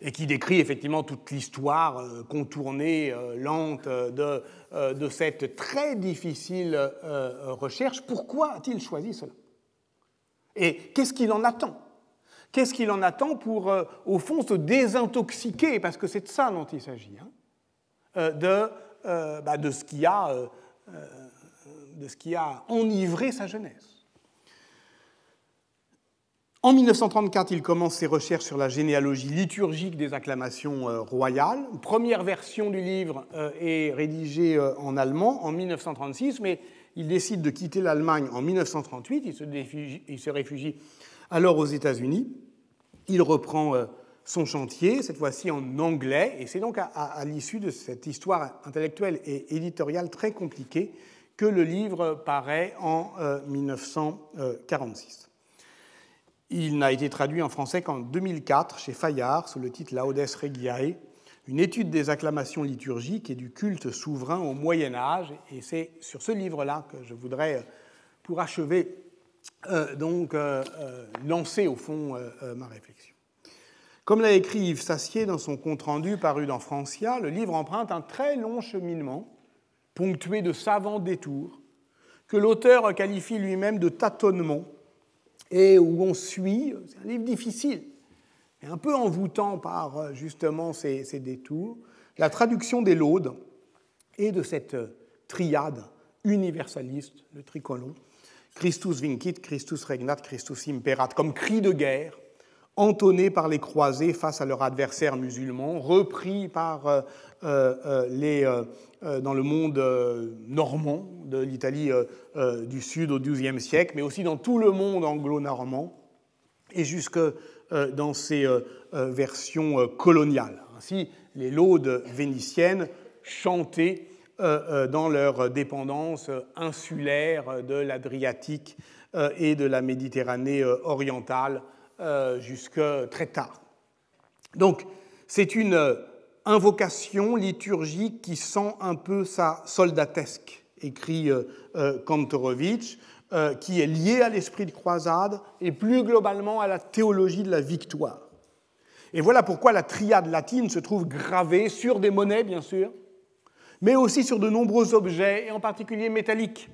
et qui décrit effectivement toute l'histoire euh, contournée, euh, lente de, euh, de, cette très difficile recherche. Pourquoi a-t-il choisi cela? Et qu'est-ce qu'il en attend? Qu'est-ce qu'il en attend pour, au fond, se désintoxiquer? Parce que c'est de ça dont il s'agit, hein, de, bah, de, ce qui a, de ce qui a enivré sa jeunesse. En 1934, il commence ses recherches sur la généalogie liturgique des acclamations euh, royales. Première version du livre euh, est rédigée euh, en allemand en 1936, mais il décide de quitter l'Allemagne en 1938, il se, réfugie alors aux États-Unis, il reprend son chantier, cette fois-ci en anglais, et c'est donc à, l'issue de cette histoire intellectuelle et éditoriale très compliquée que le livre paraît en 1946. Euh, Il n'a été traduit en français qu'en 2004 chez Fayard sous le titre Laudes Regiae, une étude des acclamations liturgiques et du culte souverain au Moyen Âge. Et c'est sur ce livre-là que je voudrais, euh, pour achever, donc lancer au fond ma réflexion. Comme l'a écrit Yves Sassier dans son compte-rendu paru dans Francia, le livre emprunte un très long cheminement, ponctué de savants détours, que l'auteur qualifie lui-même de tâtonnement, et où on suit, c'est un livre difficile, et un peu envoûtant par justement ces, ces détours, la traduction des laudes et de cette triade universaliste, le tricolon, Christus vincit, Christus regnat, Christus imperat, comme cri de guerre entonné par les croisés face à leurs adversaires musulmans, repris par euh, euh, euh, les, dans le monde normand de l'Italie du Sud au XIIe siècle, mais aussi dans tout le monde anglo-normand et jusque dans ses versions coloniales. Ainsi, les laudes vénitiennes chantaient dans leur dépendance insulaire de l'Adriatique et de la Méditerranée orientale euh, jusque très tard. Donc, c'est une euh, invocation liturgique qui sent un peu sa soldatesque, écrit euh, Kantorowicz, qui est liée à l'esprit de croisade et plus globalement à la théologie de la victoire. Et voilà pourquoi la triade latine se trouve gravée sur des monnaies, bien sûr, mais aussi sur de nombreux objets, et en particulier métalliques.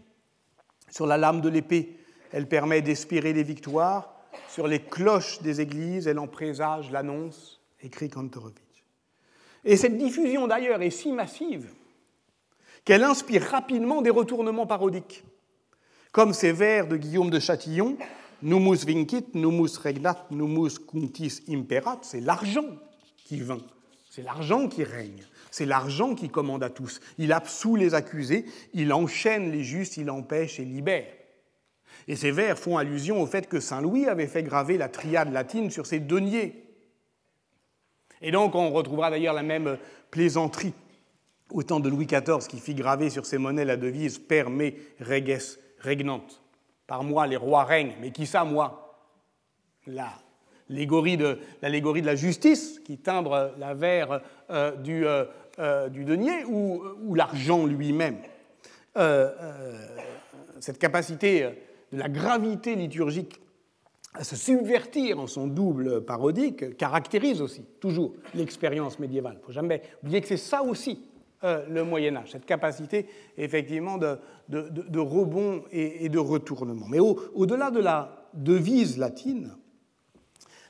Sur la lame de l'épée, elle permet d'espérer les victoires, sur les cloches des églises, elle en présage l'annonce, écrit Kantorowicz. Et cette diffusion d'ailleurs est si massive qu'elle inspire rapidement des retournements parodiques, comme ces vers de Guillaume de Châtillon, Numus vincit, numus regnat, numus cuntis imperat, c'est l'argent qui vint, c'est l'argent qui règne, c'est l'argent qui commande à tous. Il absout les accusés, il enchaîne les justes, il empêche et libère. Et ces vers font allusion au fait que Saint Louis avait fait graver la triade latine sur ses deniers. Et donc on retrouvera d'ailleurs la même plaisanterie au temps de Louis XIV qui fit graver sur ses monnaies la devise Per me reges regnante. Par moi les rois règnent, mais qui ça moi? L'allégorie de, de, la justice qui timbre la verre euh, du, euh, euh, du, denier ou l'argent lui-même. cette capacité de la gravité liturgique à se subvertir en son double parodique caractérise aussi toujours l'expérience médiévale. Il ne faut jamais oublier que c'est ça aussi euh, le Moyen Âge, cette capacité effectivement de, de, rebond et, de retournement. Mais au-delà de la devise latine,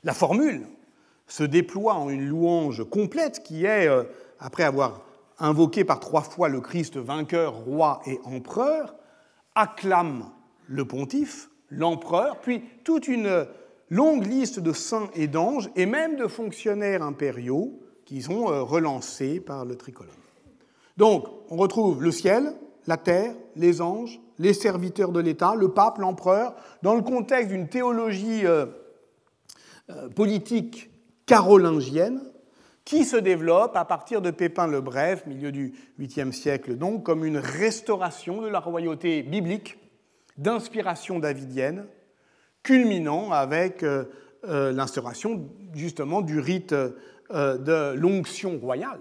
la formule se déploie en une louange complète qui est, euh, après avoir invoqué par trois fois le Christ vainqueur, roi et empereur, acclame le pontife, l'empereur, puis toute une longue liste de saints et d'anges, et même de fonctionnaires impériaux qui sont euh, relancés par le tricolore. Donc, on retrouve le ciel, la terre, les anges, les serviteurs de l'État, le pape, l'empereur, dans le contexte d'une théologie euh, euh, politique carolingienne qui se développe à partir de Pépin le Bref, milieu du 8e siècle donc, comme une restauration de la royauté biblique d'inspiration davidienne, culminant avec euh, euh, l'instauration justement du rite euh, de l'onction royale,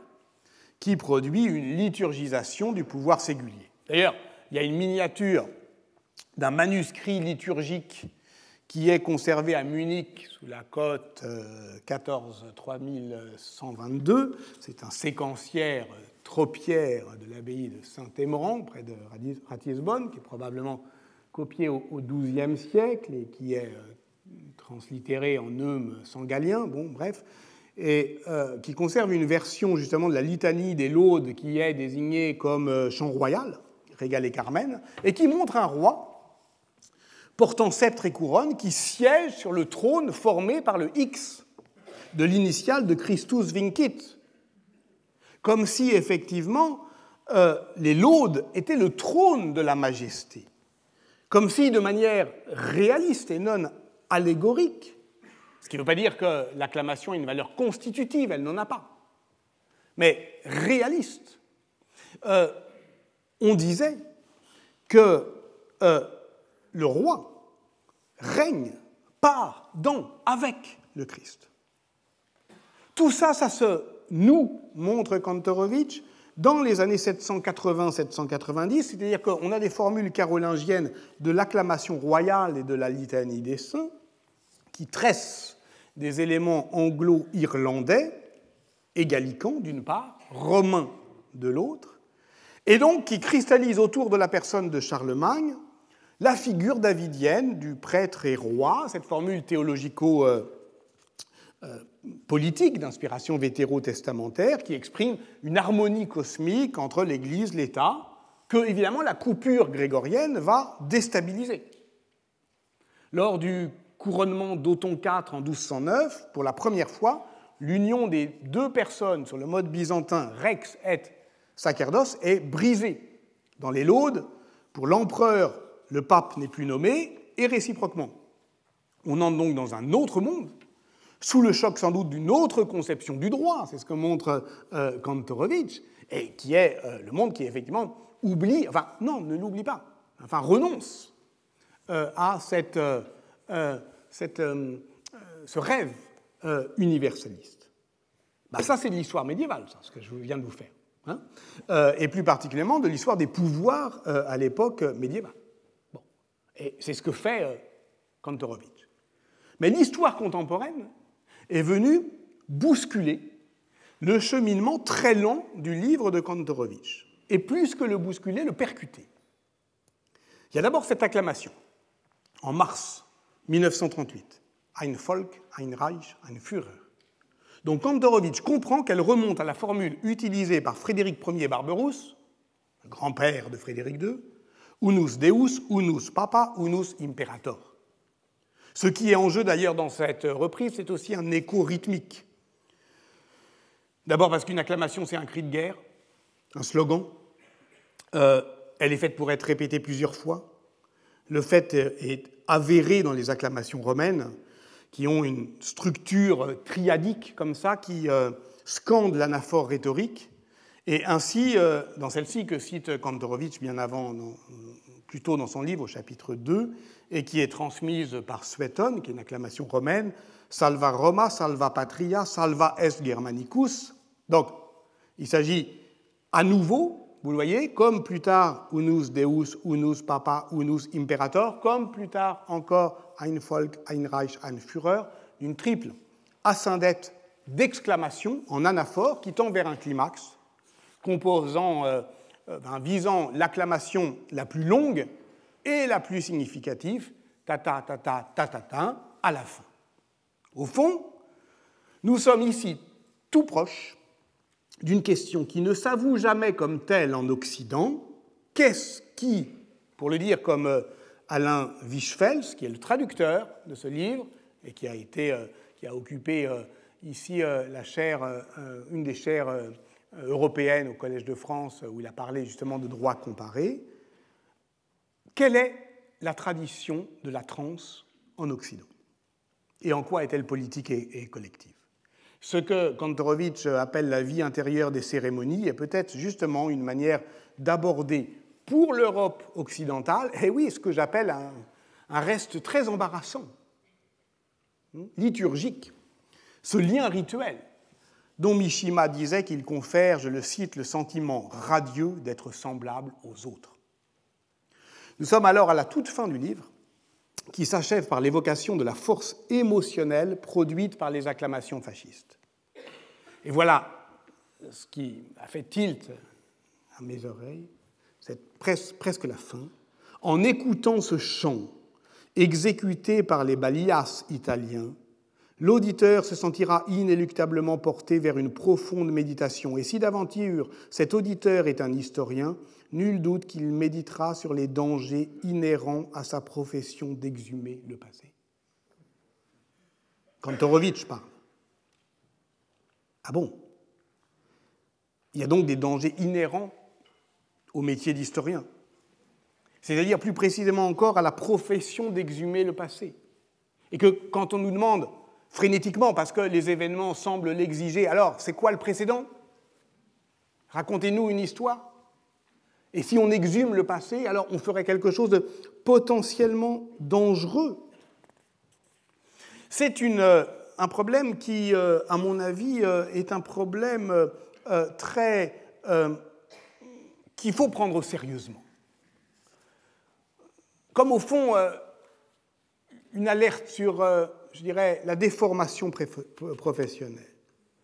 qui produit une liturgisation du pouvoir séculier. D'ailleurs, il y a une miniature d'un manuscrit liturgique qui est conservé à Munich sous la cote 14 3122. C'est un séquencière tropière de l'abbaye de Saint-Émeran, près de Ratisbonne, qui est probablement copié au XIIe siècle et qui est euh, translittéré en neume sangalien, bon, bref, et euh, qui conserve une version justement de la litanie des laudes qui est désignée comme euh, chant royal, régalé Carmen, et qui montre un roi portant sceptre et couronne qui siège sur le trône formé par le X de l'initiale de Christus Vincit, comme si effectivement les laudes étaient le trône de la majesté, comme si de manière réaliste et non allégorique, ce qui ne veut pas dire que l'acclamation a une valeur constitutive, elle n'en a pas, mais réaliste, euh, on disait que euh, le roi règne par, dans, avec le Christ. Tout ça, ça se nous montre Kantorowicz dans les années 780-790, c'est-à-dire qu'on a des formules carolingiennes de l'acclamation royale et de la litanie des saints qui tressent des éléments anglo-irlandais et gallicans d'une part, romains de l'autre, et donc qui cristallisent autour de la personne de Charlemagne la figure davidienne du prêtre et roi, cette formule théologico- euh, euh, politique d'inspiration vétérotestamentaire qui exprime une harmonie cosmique entre l'Église, l'État, que évidemment la coupure grégorienne va déstabiliser. Lors du couronnement d'Othon IV en 1209, pour la première fois, l'union des deux personnes sur le mode byzantin rex et sacerdos est brisée. Dans les Laudes, pour l'empereur, le pape n'est plus nommé, et réciproquement. On entre donc dans un autre monde, sous le choc sans doute d'une autre conception du droit, c'est ce que montre euh, Kantorowicz, et qui est euh, le monde qui effectivement oublie, enfin non, ne l'oublie pas, enfin renonce euh, à cette, ce rêve universaliste. Ben, ça, c'est de l'histoire médiévale, ça, ce que je viens de vous faire. Hein et plus particulièrement de l'histoire des pouvoirs à l'époque médiévale. Bon. Et c'est ce que fait Kantorowicz. Mais l'histoire contemporaine est venu bousculer le cheminement très lent du livre de Kantorowicz, et plus que le bousculer, le percuter. Il y a d'abord cette acclamation, en mars 1938, Ein Volk, ein Reich, ein Führer. Donc Kantorowicz comprend qu'elle remonte à la formule utilisée par Frédéric Ier Barberousse, grand-père de Frédéric II, Unus Deus, unus Papa, unus Imperator. Ce qui est en jeu d'ailleurs dans cette reprise, c'est aussi un écho rythmique. D'abord parce qu'une acclamation, c'est un cri de guerre, un slogan. Euh, elle est faite pour être répétée plusieurs fois. Le fait est avéré dans les acclamations romaines, qui ont une structure triadique comme ça, qui euh, scande l'anaphore rhétorique. Et ainsi, euh, dans celle-ci que cite Kantorowicz bien avant, plus dans son livre au chapitre 2, et qui est transmise par Sueton, qui est une acclamation romaine, Salva Roma, Salva Patria, Salva Est Germanicus. Donc, il s'agit à nouveau, vous le voyez, comme plus tard Unus Deus, Unus Papa, Unus Imperator, comme plus tard encore Ein Volk, Ein Reich, Ein Führer, d'une triple ascendette d'exclamation en anaphore qui tend vers un climax, composant, euh, euh, visant l'acclamation la plus longue et la plus significative, ta ta ta ta ta ta ta, à la fin. Au fond, nous sommes ici tout proches d'une question qui ne s'avoue jamais comme telle en Occident. Qu'est-ce qui, pour le dire comme euh, Alain Wischfels, qui est le traducteur de ce livre et qui a, été, euh, qui a occupé ici la chaire, une des chaires européennes au Collège de France, où il a parlé justement de droit comparé, quelle est la tradition de la transe en Occident? Et en quoi est-elle politique et, collective? Ce que Kantorowicz appelle la vie intérieure des cérémonies est peut-être justement une manière d'aborder pour l'Europe occidentale, et oui, ce que j'appelle un, un reste très embarrassant, hmm, liturgique, ce lien rituel dont Mishima disait qu'il confère, je le cite, le sentiment radieux d'être semblable aux autres. Nous sommes alors à la toute fin du livre, qui s'achève par l'évocation de la force émotionnelle produite par les acclamations fascistes. Et voilà ce qui a fait tilt à mes oreilles, c'est presque la fin, en écoutant ce chant exécuté par les balias italiens, l'auditeur se sentira inéluctablement porté vers une profonde méditation. Et si d'aventure cet auditeur est un historien, nul doute qu'il méditera sur les dangers inhérents à sa profession d'exhumer le passé. Kantorowicz parle. Ah bon? Il y a donc des dangers inhérents au métier d'historien, c'est-à-dire plus précisément encore à la profession d'exhumer le passé. Et que quand on nous demande frénétiquement, parce que les événements semblent l'exiger, alors c'est quoi le précédent? Racontez-nous une histoire. Et si on exhume le passé, alors on ferait quelque chose de potentiellement dangereux. C'est euh, un problème qui, euh, à mon avis, euh, est un problème très qu'il faut prendre sérieusement. Comme au fond, une alerte sur, je dirais, la déformation professionnelle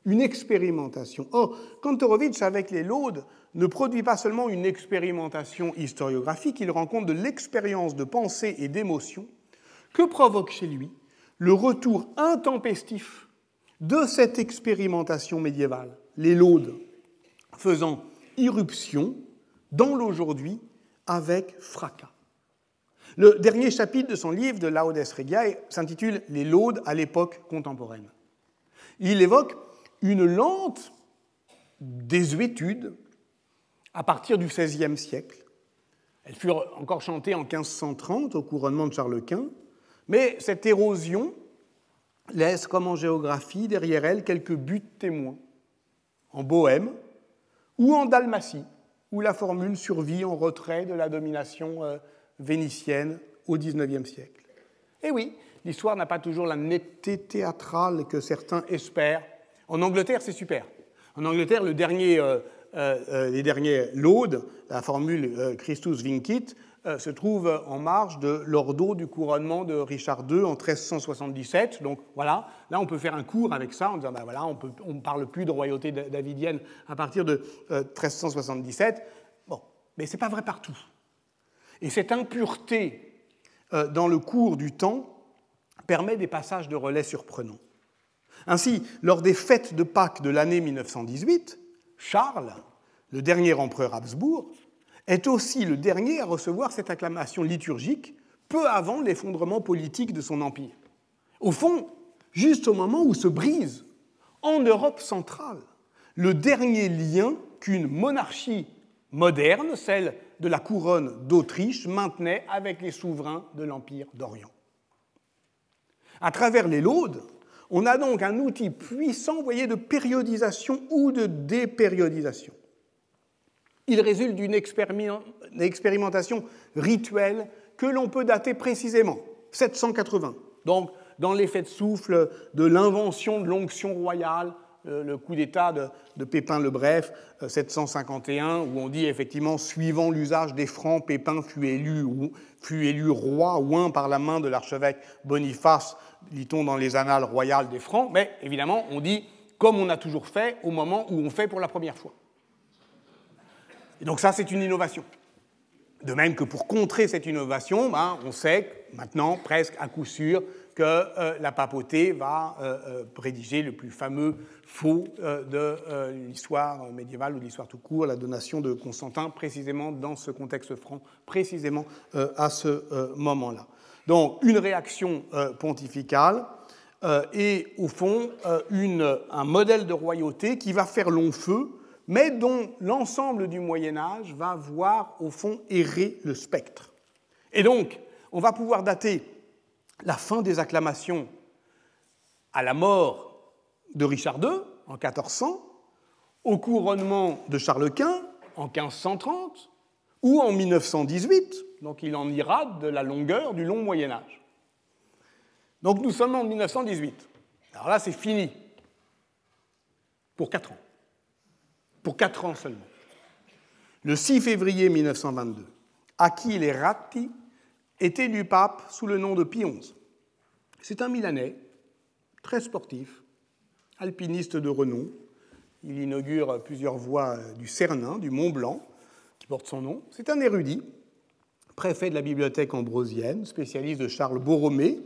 une expérimentation. Or, Kantorowicz, avec les laudes, ne produit pas seulement une expérimentation historiographique, il rend compte de l'expérience de pensée et d'émotion que provoque chez lui le retour intempestif de cette expérimentation médiévale, les laudes, faisant irruption dans l'aujourd'hui avec fracas. Le dernier chapitre de son livre de Laudes Regiae s'intitule Les laudes à l'époque contemporaine. Il évoque une lente désuétude à partir du XVIe siècle. Elles furent encore chantées en 1530 au couronnement de Charles Quint, mais cette érosion laisse, comme en géographie, derrière elle quelques buts témoins, en Bohême ou en Dalmatie, où la formule survit en retrait de la domination euh, vénitienne au XIXe siècle. Et oui, l'histoire n'a pas toujours la netteté théâtrale que certains espèrent en Angleterre, c'est super. En Angleterre, le dernier, euh, euh, euh, les derniers laudes, la formule Christus vincit, se trouve en marge de l'ordo du couronnement de Richard II en 1377. Donc voilà, là on peut faire un cours avec ça en disant ben voilà, on ne parle plus de royauté davidienne à partir de 1377. Bon, mais ce n'est pas vrai partout. Et cette impureté dans le cours du temps permet des passages de relais surprenants. Ainsi, lors des fêtes de Pâques de l'année 1918, Charles, le dernier empereur Habsbourg, est aussi le dernier à recevoir cette acclamation liturgique peu avant l'effondrement politique de son empire. Au fond, juste au moment où se brise, en Europe centrale, le dernier lien qu'une monarchie moderne, celle de la couronne d'Autriche, maintenait avec les souverains de l'Empire d'Orient. À travers les laudes, on a donc un outil puissant, voyez, de périodisation ou de dépériodisation. Il résulte d'une expérimentation rituelle que l'on peut dater précisément, 780. Donc, dans l'effet de souffle de l'invention de l'onction royale, le coup d'État de, Pépin le Bref, 751, euh, où on dit effectivement, suivant l'usage des Francs, Pépin fut élu, roi ouin par la main de l'archevêque Boniface lit-on dans les annales royales des Francs, mais évidemment, on dit comme on a toujours fait au moment où on fait pour la première fois. Et donc ça, c'est une innovation. De même que pour contrer cette innovation, ben, on sait maintenant, presque à coup sûr, que euh, la papauté va euh, euh, prédiger le plus fameux faux de l'histoire médiévale ou de l'histoire tout court, la donation de Constantin, précisément dans ce contexte franc, précisément à ce moment-là. Donc une réaction euh, pontificale euh, et au fond euh, un modèle de royauté qui va faire long feu, mais dont l'ensemble du Moyen Âge va voir au fond errer le spectre. Et donc, on va pouvoir dater la fin des acclamations à la mort de Richard II en 1400, au couronnement de Charles Quint en 1530, ou en 1918, donc il en ira de la longueur du long Moyen Âge. Donc nous sommes en 1918. Alors là, c'est fini. Pour quatre ans. Pour quatre ans seulement. Le 6 février 1922, Achille Ratti est élu pape sous le nom de Pie XI. C'est un Milanais, très sportif, alpiniste de renom. Il inaugure plusieurs voies du Cernin, du Mont Blanc, qui porte son nom. C'est un érudit, préfet de la bibliothèque ambrosienne, spécialiste de Charles Borromée.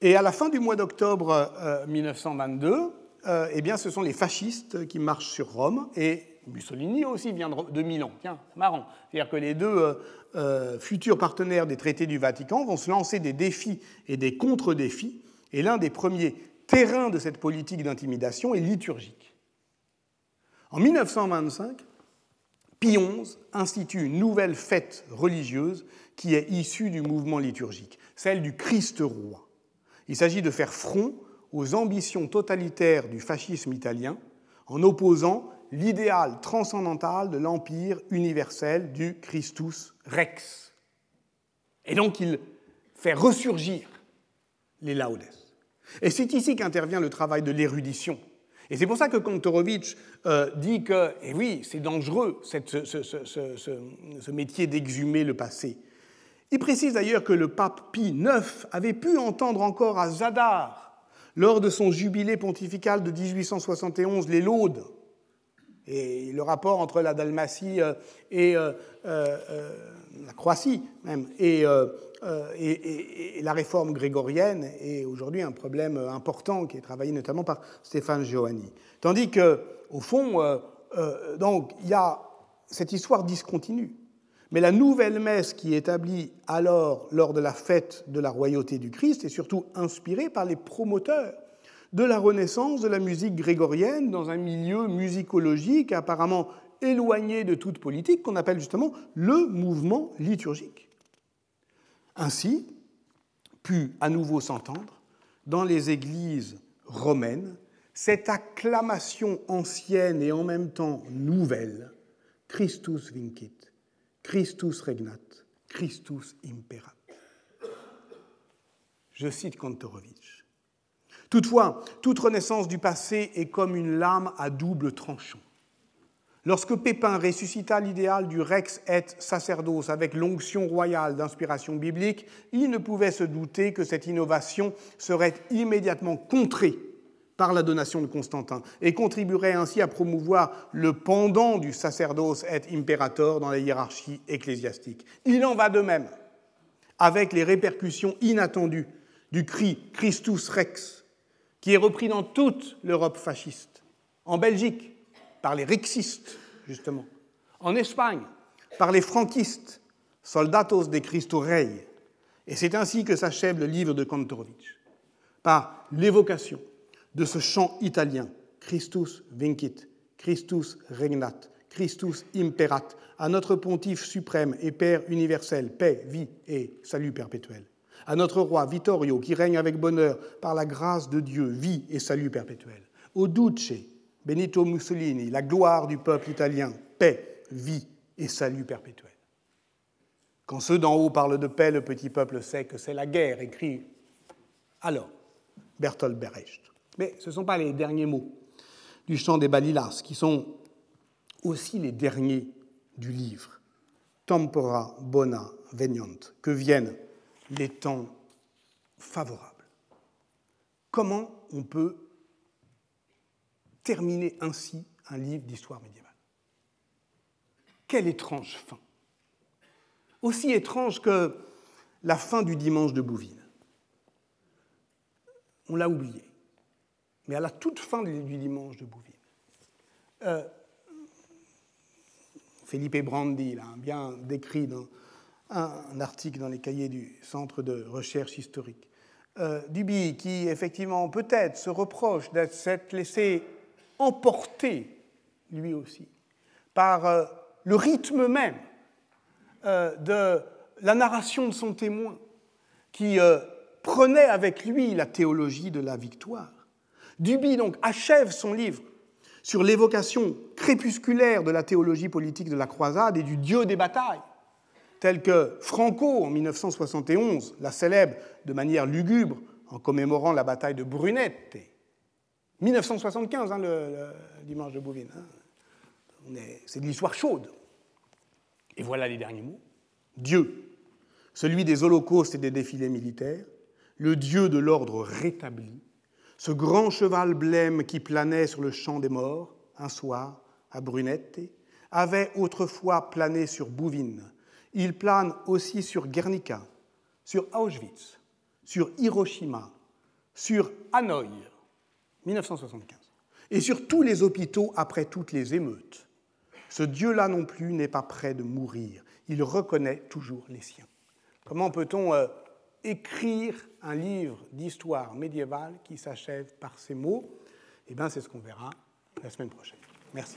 Et à la fin du mois d'octobre 1922, euh, euh, eh bien, ce sont les fascistes qui marchent sur Rome et Mussolini aussi vient de Milan. Tiens, marrant. C'est-à-dire que les deux euh, futurs partenaires des traités du Vatican vont se lancer des défis et des contre-défis. Et l'un des premiers terrains de cette politique d'intimidation est liturgique. En 1925, Pie XI institue une nouvelle fête religieuse qui est issue du mouvement liturgique, celle du Christ roi. Il s'agit de faire front aux ambitions totalitaires du fascisme italien en opposant l'idéal transcendantal de l'empire universel du Christus Rex. Et donc il fait ressurgir les laudes. Et c'est ici qu'intervient le travail de l'érudition. Et c'est pour ça que Kantorowicz euh, dit que, et oui, c'est dangereux cette, ce, ce, métier d'exhumer le passé. Il précise d'ailleurs que le pape Pie IX avait pu entendre encore à Zadar, lors de son jubilé pontifical de 1871, les laudes et le rapport entre la Dalmatie euh, et euh, euh, la Croatie même et, la réforme grégorienne est aujourd'hui un problème important qui est travaillé notamment par Stéphane Giovanni. Tandis que, au fond, donc il y a cette histoire discontinue. Mais la nouvelle messe qui est établie alors lors de la fête de la royauté du Christ est surtout inspirée par les promoteurs de la renaissance de la musique grégorienne dans un milieu musicologique apparemment éloigné de toute politique qu'on appelle justement le mouvement liturgique. Ainsi, put à nouveau s'entendre dans les églises romaines cette acclamation ancienne et en même temps nouvelle Christus vincit, Christus regnat, Christus imperat. Je cite Kantorowicz. Toutefois, toute renaissance du passé est comme une lame à double tranchant. Lorsque Pépin ressuscita l'idéal du rex et sacerdos avec l'onction royale d'inspiration biblique, il ne pouvait se douter que cette innovation serait immédiatement contrée par la donation de Constantin et contribuerait ainsi à promouvoir le pendant du sacerdoce et imperator dans la hiérarchie ecclésiastique. Il en va de même avec les répercussions inattendues du cri Christus Rex qui est repris dans toute l'Europe fasciste, en Belgique par les rexistes, justement, en Espagne par les franquistes, soldatos de Cristo Rey. Et c'est ainsi que s'achève le livre de Kantorowicz, par l'évocation de ce chant italien, Christus vincit, Christus regnat, Christus imperat, à notre pontife suprême et Père universel, paix, vie et salut perpétuel à notre roi Vittorio, qui règne avec bonheur par la grâce de Dieu, vie et salut perpétuel. Au Duce, Benito Mussolini, la gloire du peuple italien, paix, vie et salut perpétuel. Quand ceux d'en haut parlent de paix, le petit peuple sait que c'est la guerre, écrit alors Bertolt Brecht. Mais ce ne sont pas les derniers mots du chant des Balilas, qui sont aussi les derniers du livre. Tempora bona veniant, que viennent les temps favorables. Comment on peut terminer ainsi un livre d'histoire médiévale? Quelle étrange fin Aussi étrange que la fin du dimanche de Bouvines. On l'a oublié. Mais à la toute fin du dimanche de Bouvines, euh, Felipe Brandi l'a bien décrit dans un article dans les cahiers du Centre de recherche historique. Euh, Duby, qui effectivement peut-être se reproche d'être laissé emporter, lui aussi, par euh, le rythme même euh, de la narration de son témoin, qui prenait avec lui la théologie de la victoire. Duby donc achève son livre sur l'évocation crépusculaire de la théologie politique de la croisade et du Dieu des batailles, tel que Franco, en 1971, la célèbre de manière lugubre en commémorant la bataille de Brunette. 1975, hein, le, dimanche de Bouvines. Hein. C'est de l'histoire chaude. Et voilà les derniers mots. Dieu, celui des holocaustes et des défilés militaires, le Dieu de l'ordre rétabli, ce grand cheval blême qui planait sur le champ des morts un soir à Brunette, avait autrefois plané sur Bouvines, il plane aussi sur Guernica, sur Auschwitz, sur Hiroshima, sur Hanoï, 1975, et sur tous les hôpitaux après toutes les émeutes. Ce Dieu-là non plus n'est pas prêt de mourir. Il reconnaît toujours les siens. Comment peut-on euh, écrire un livre d'histoire médiévale qui s'achève par ces mots? Eh bien, c'est ce qu'on verra la semaine prochaine. Merci.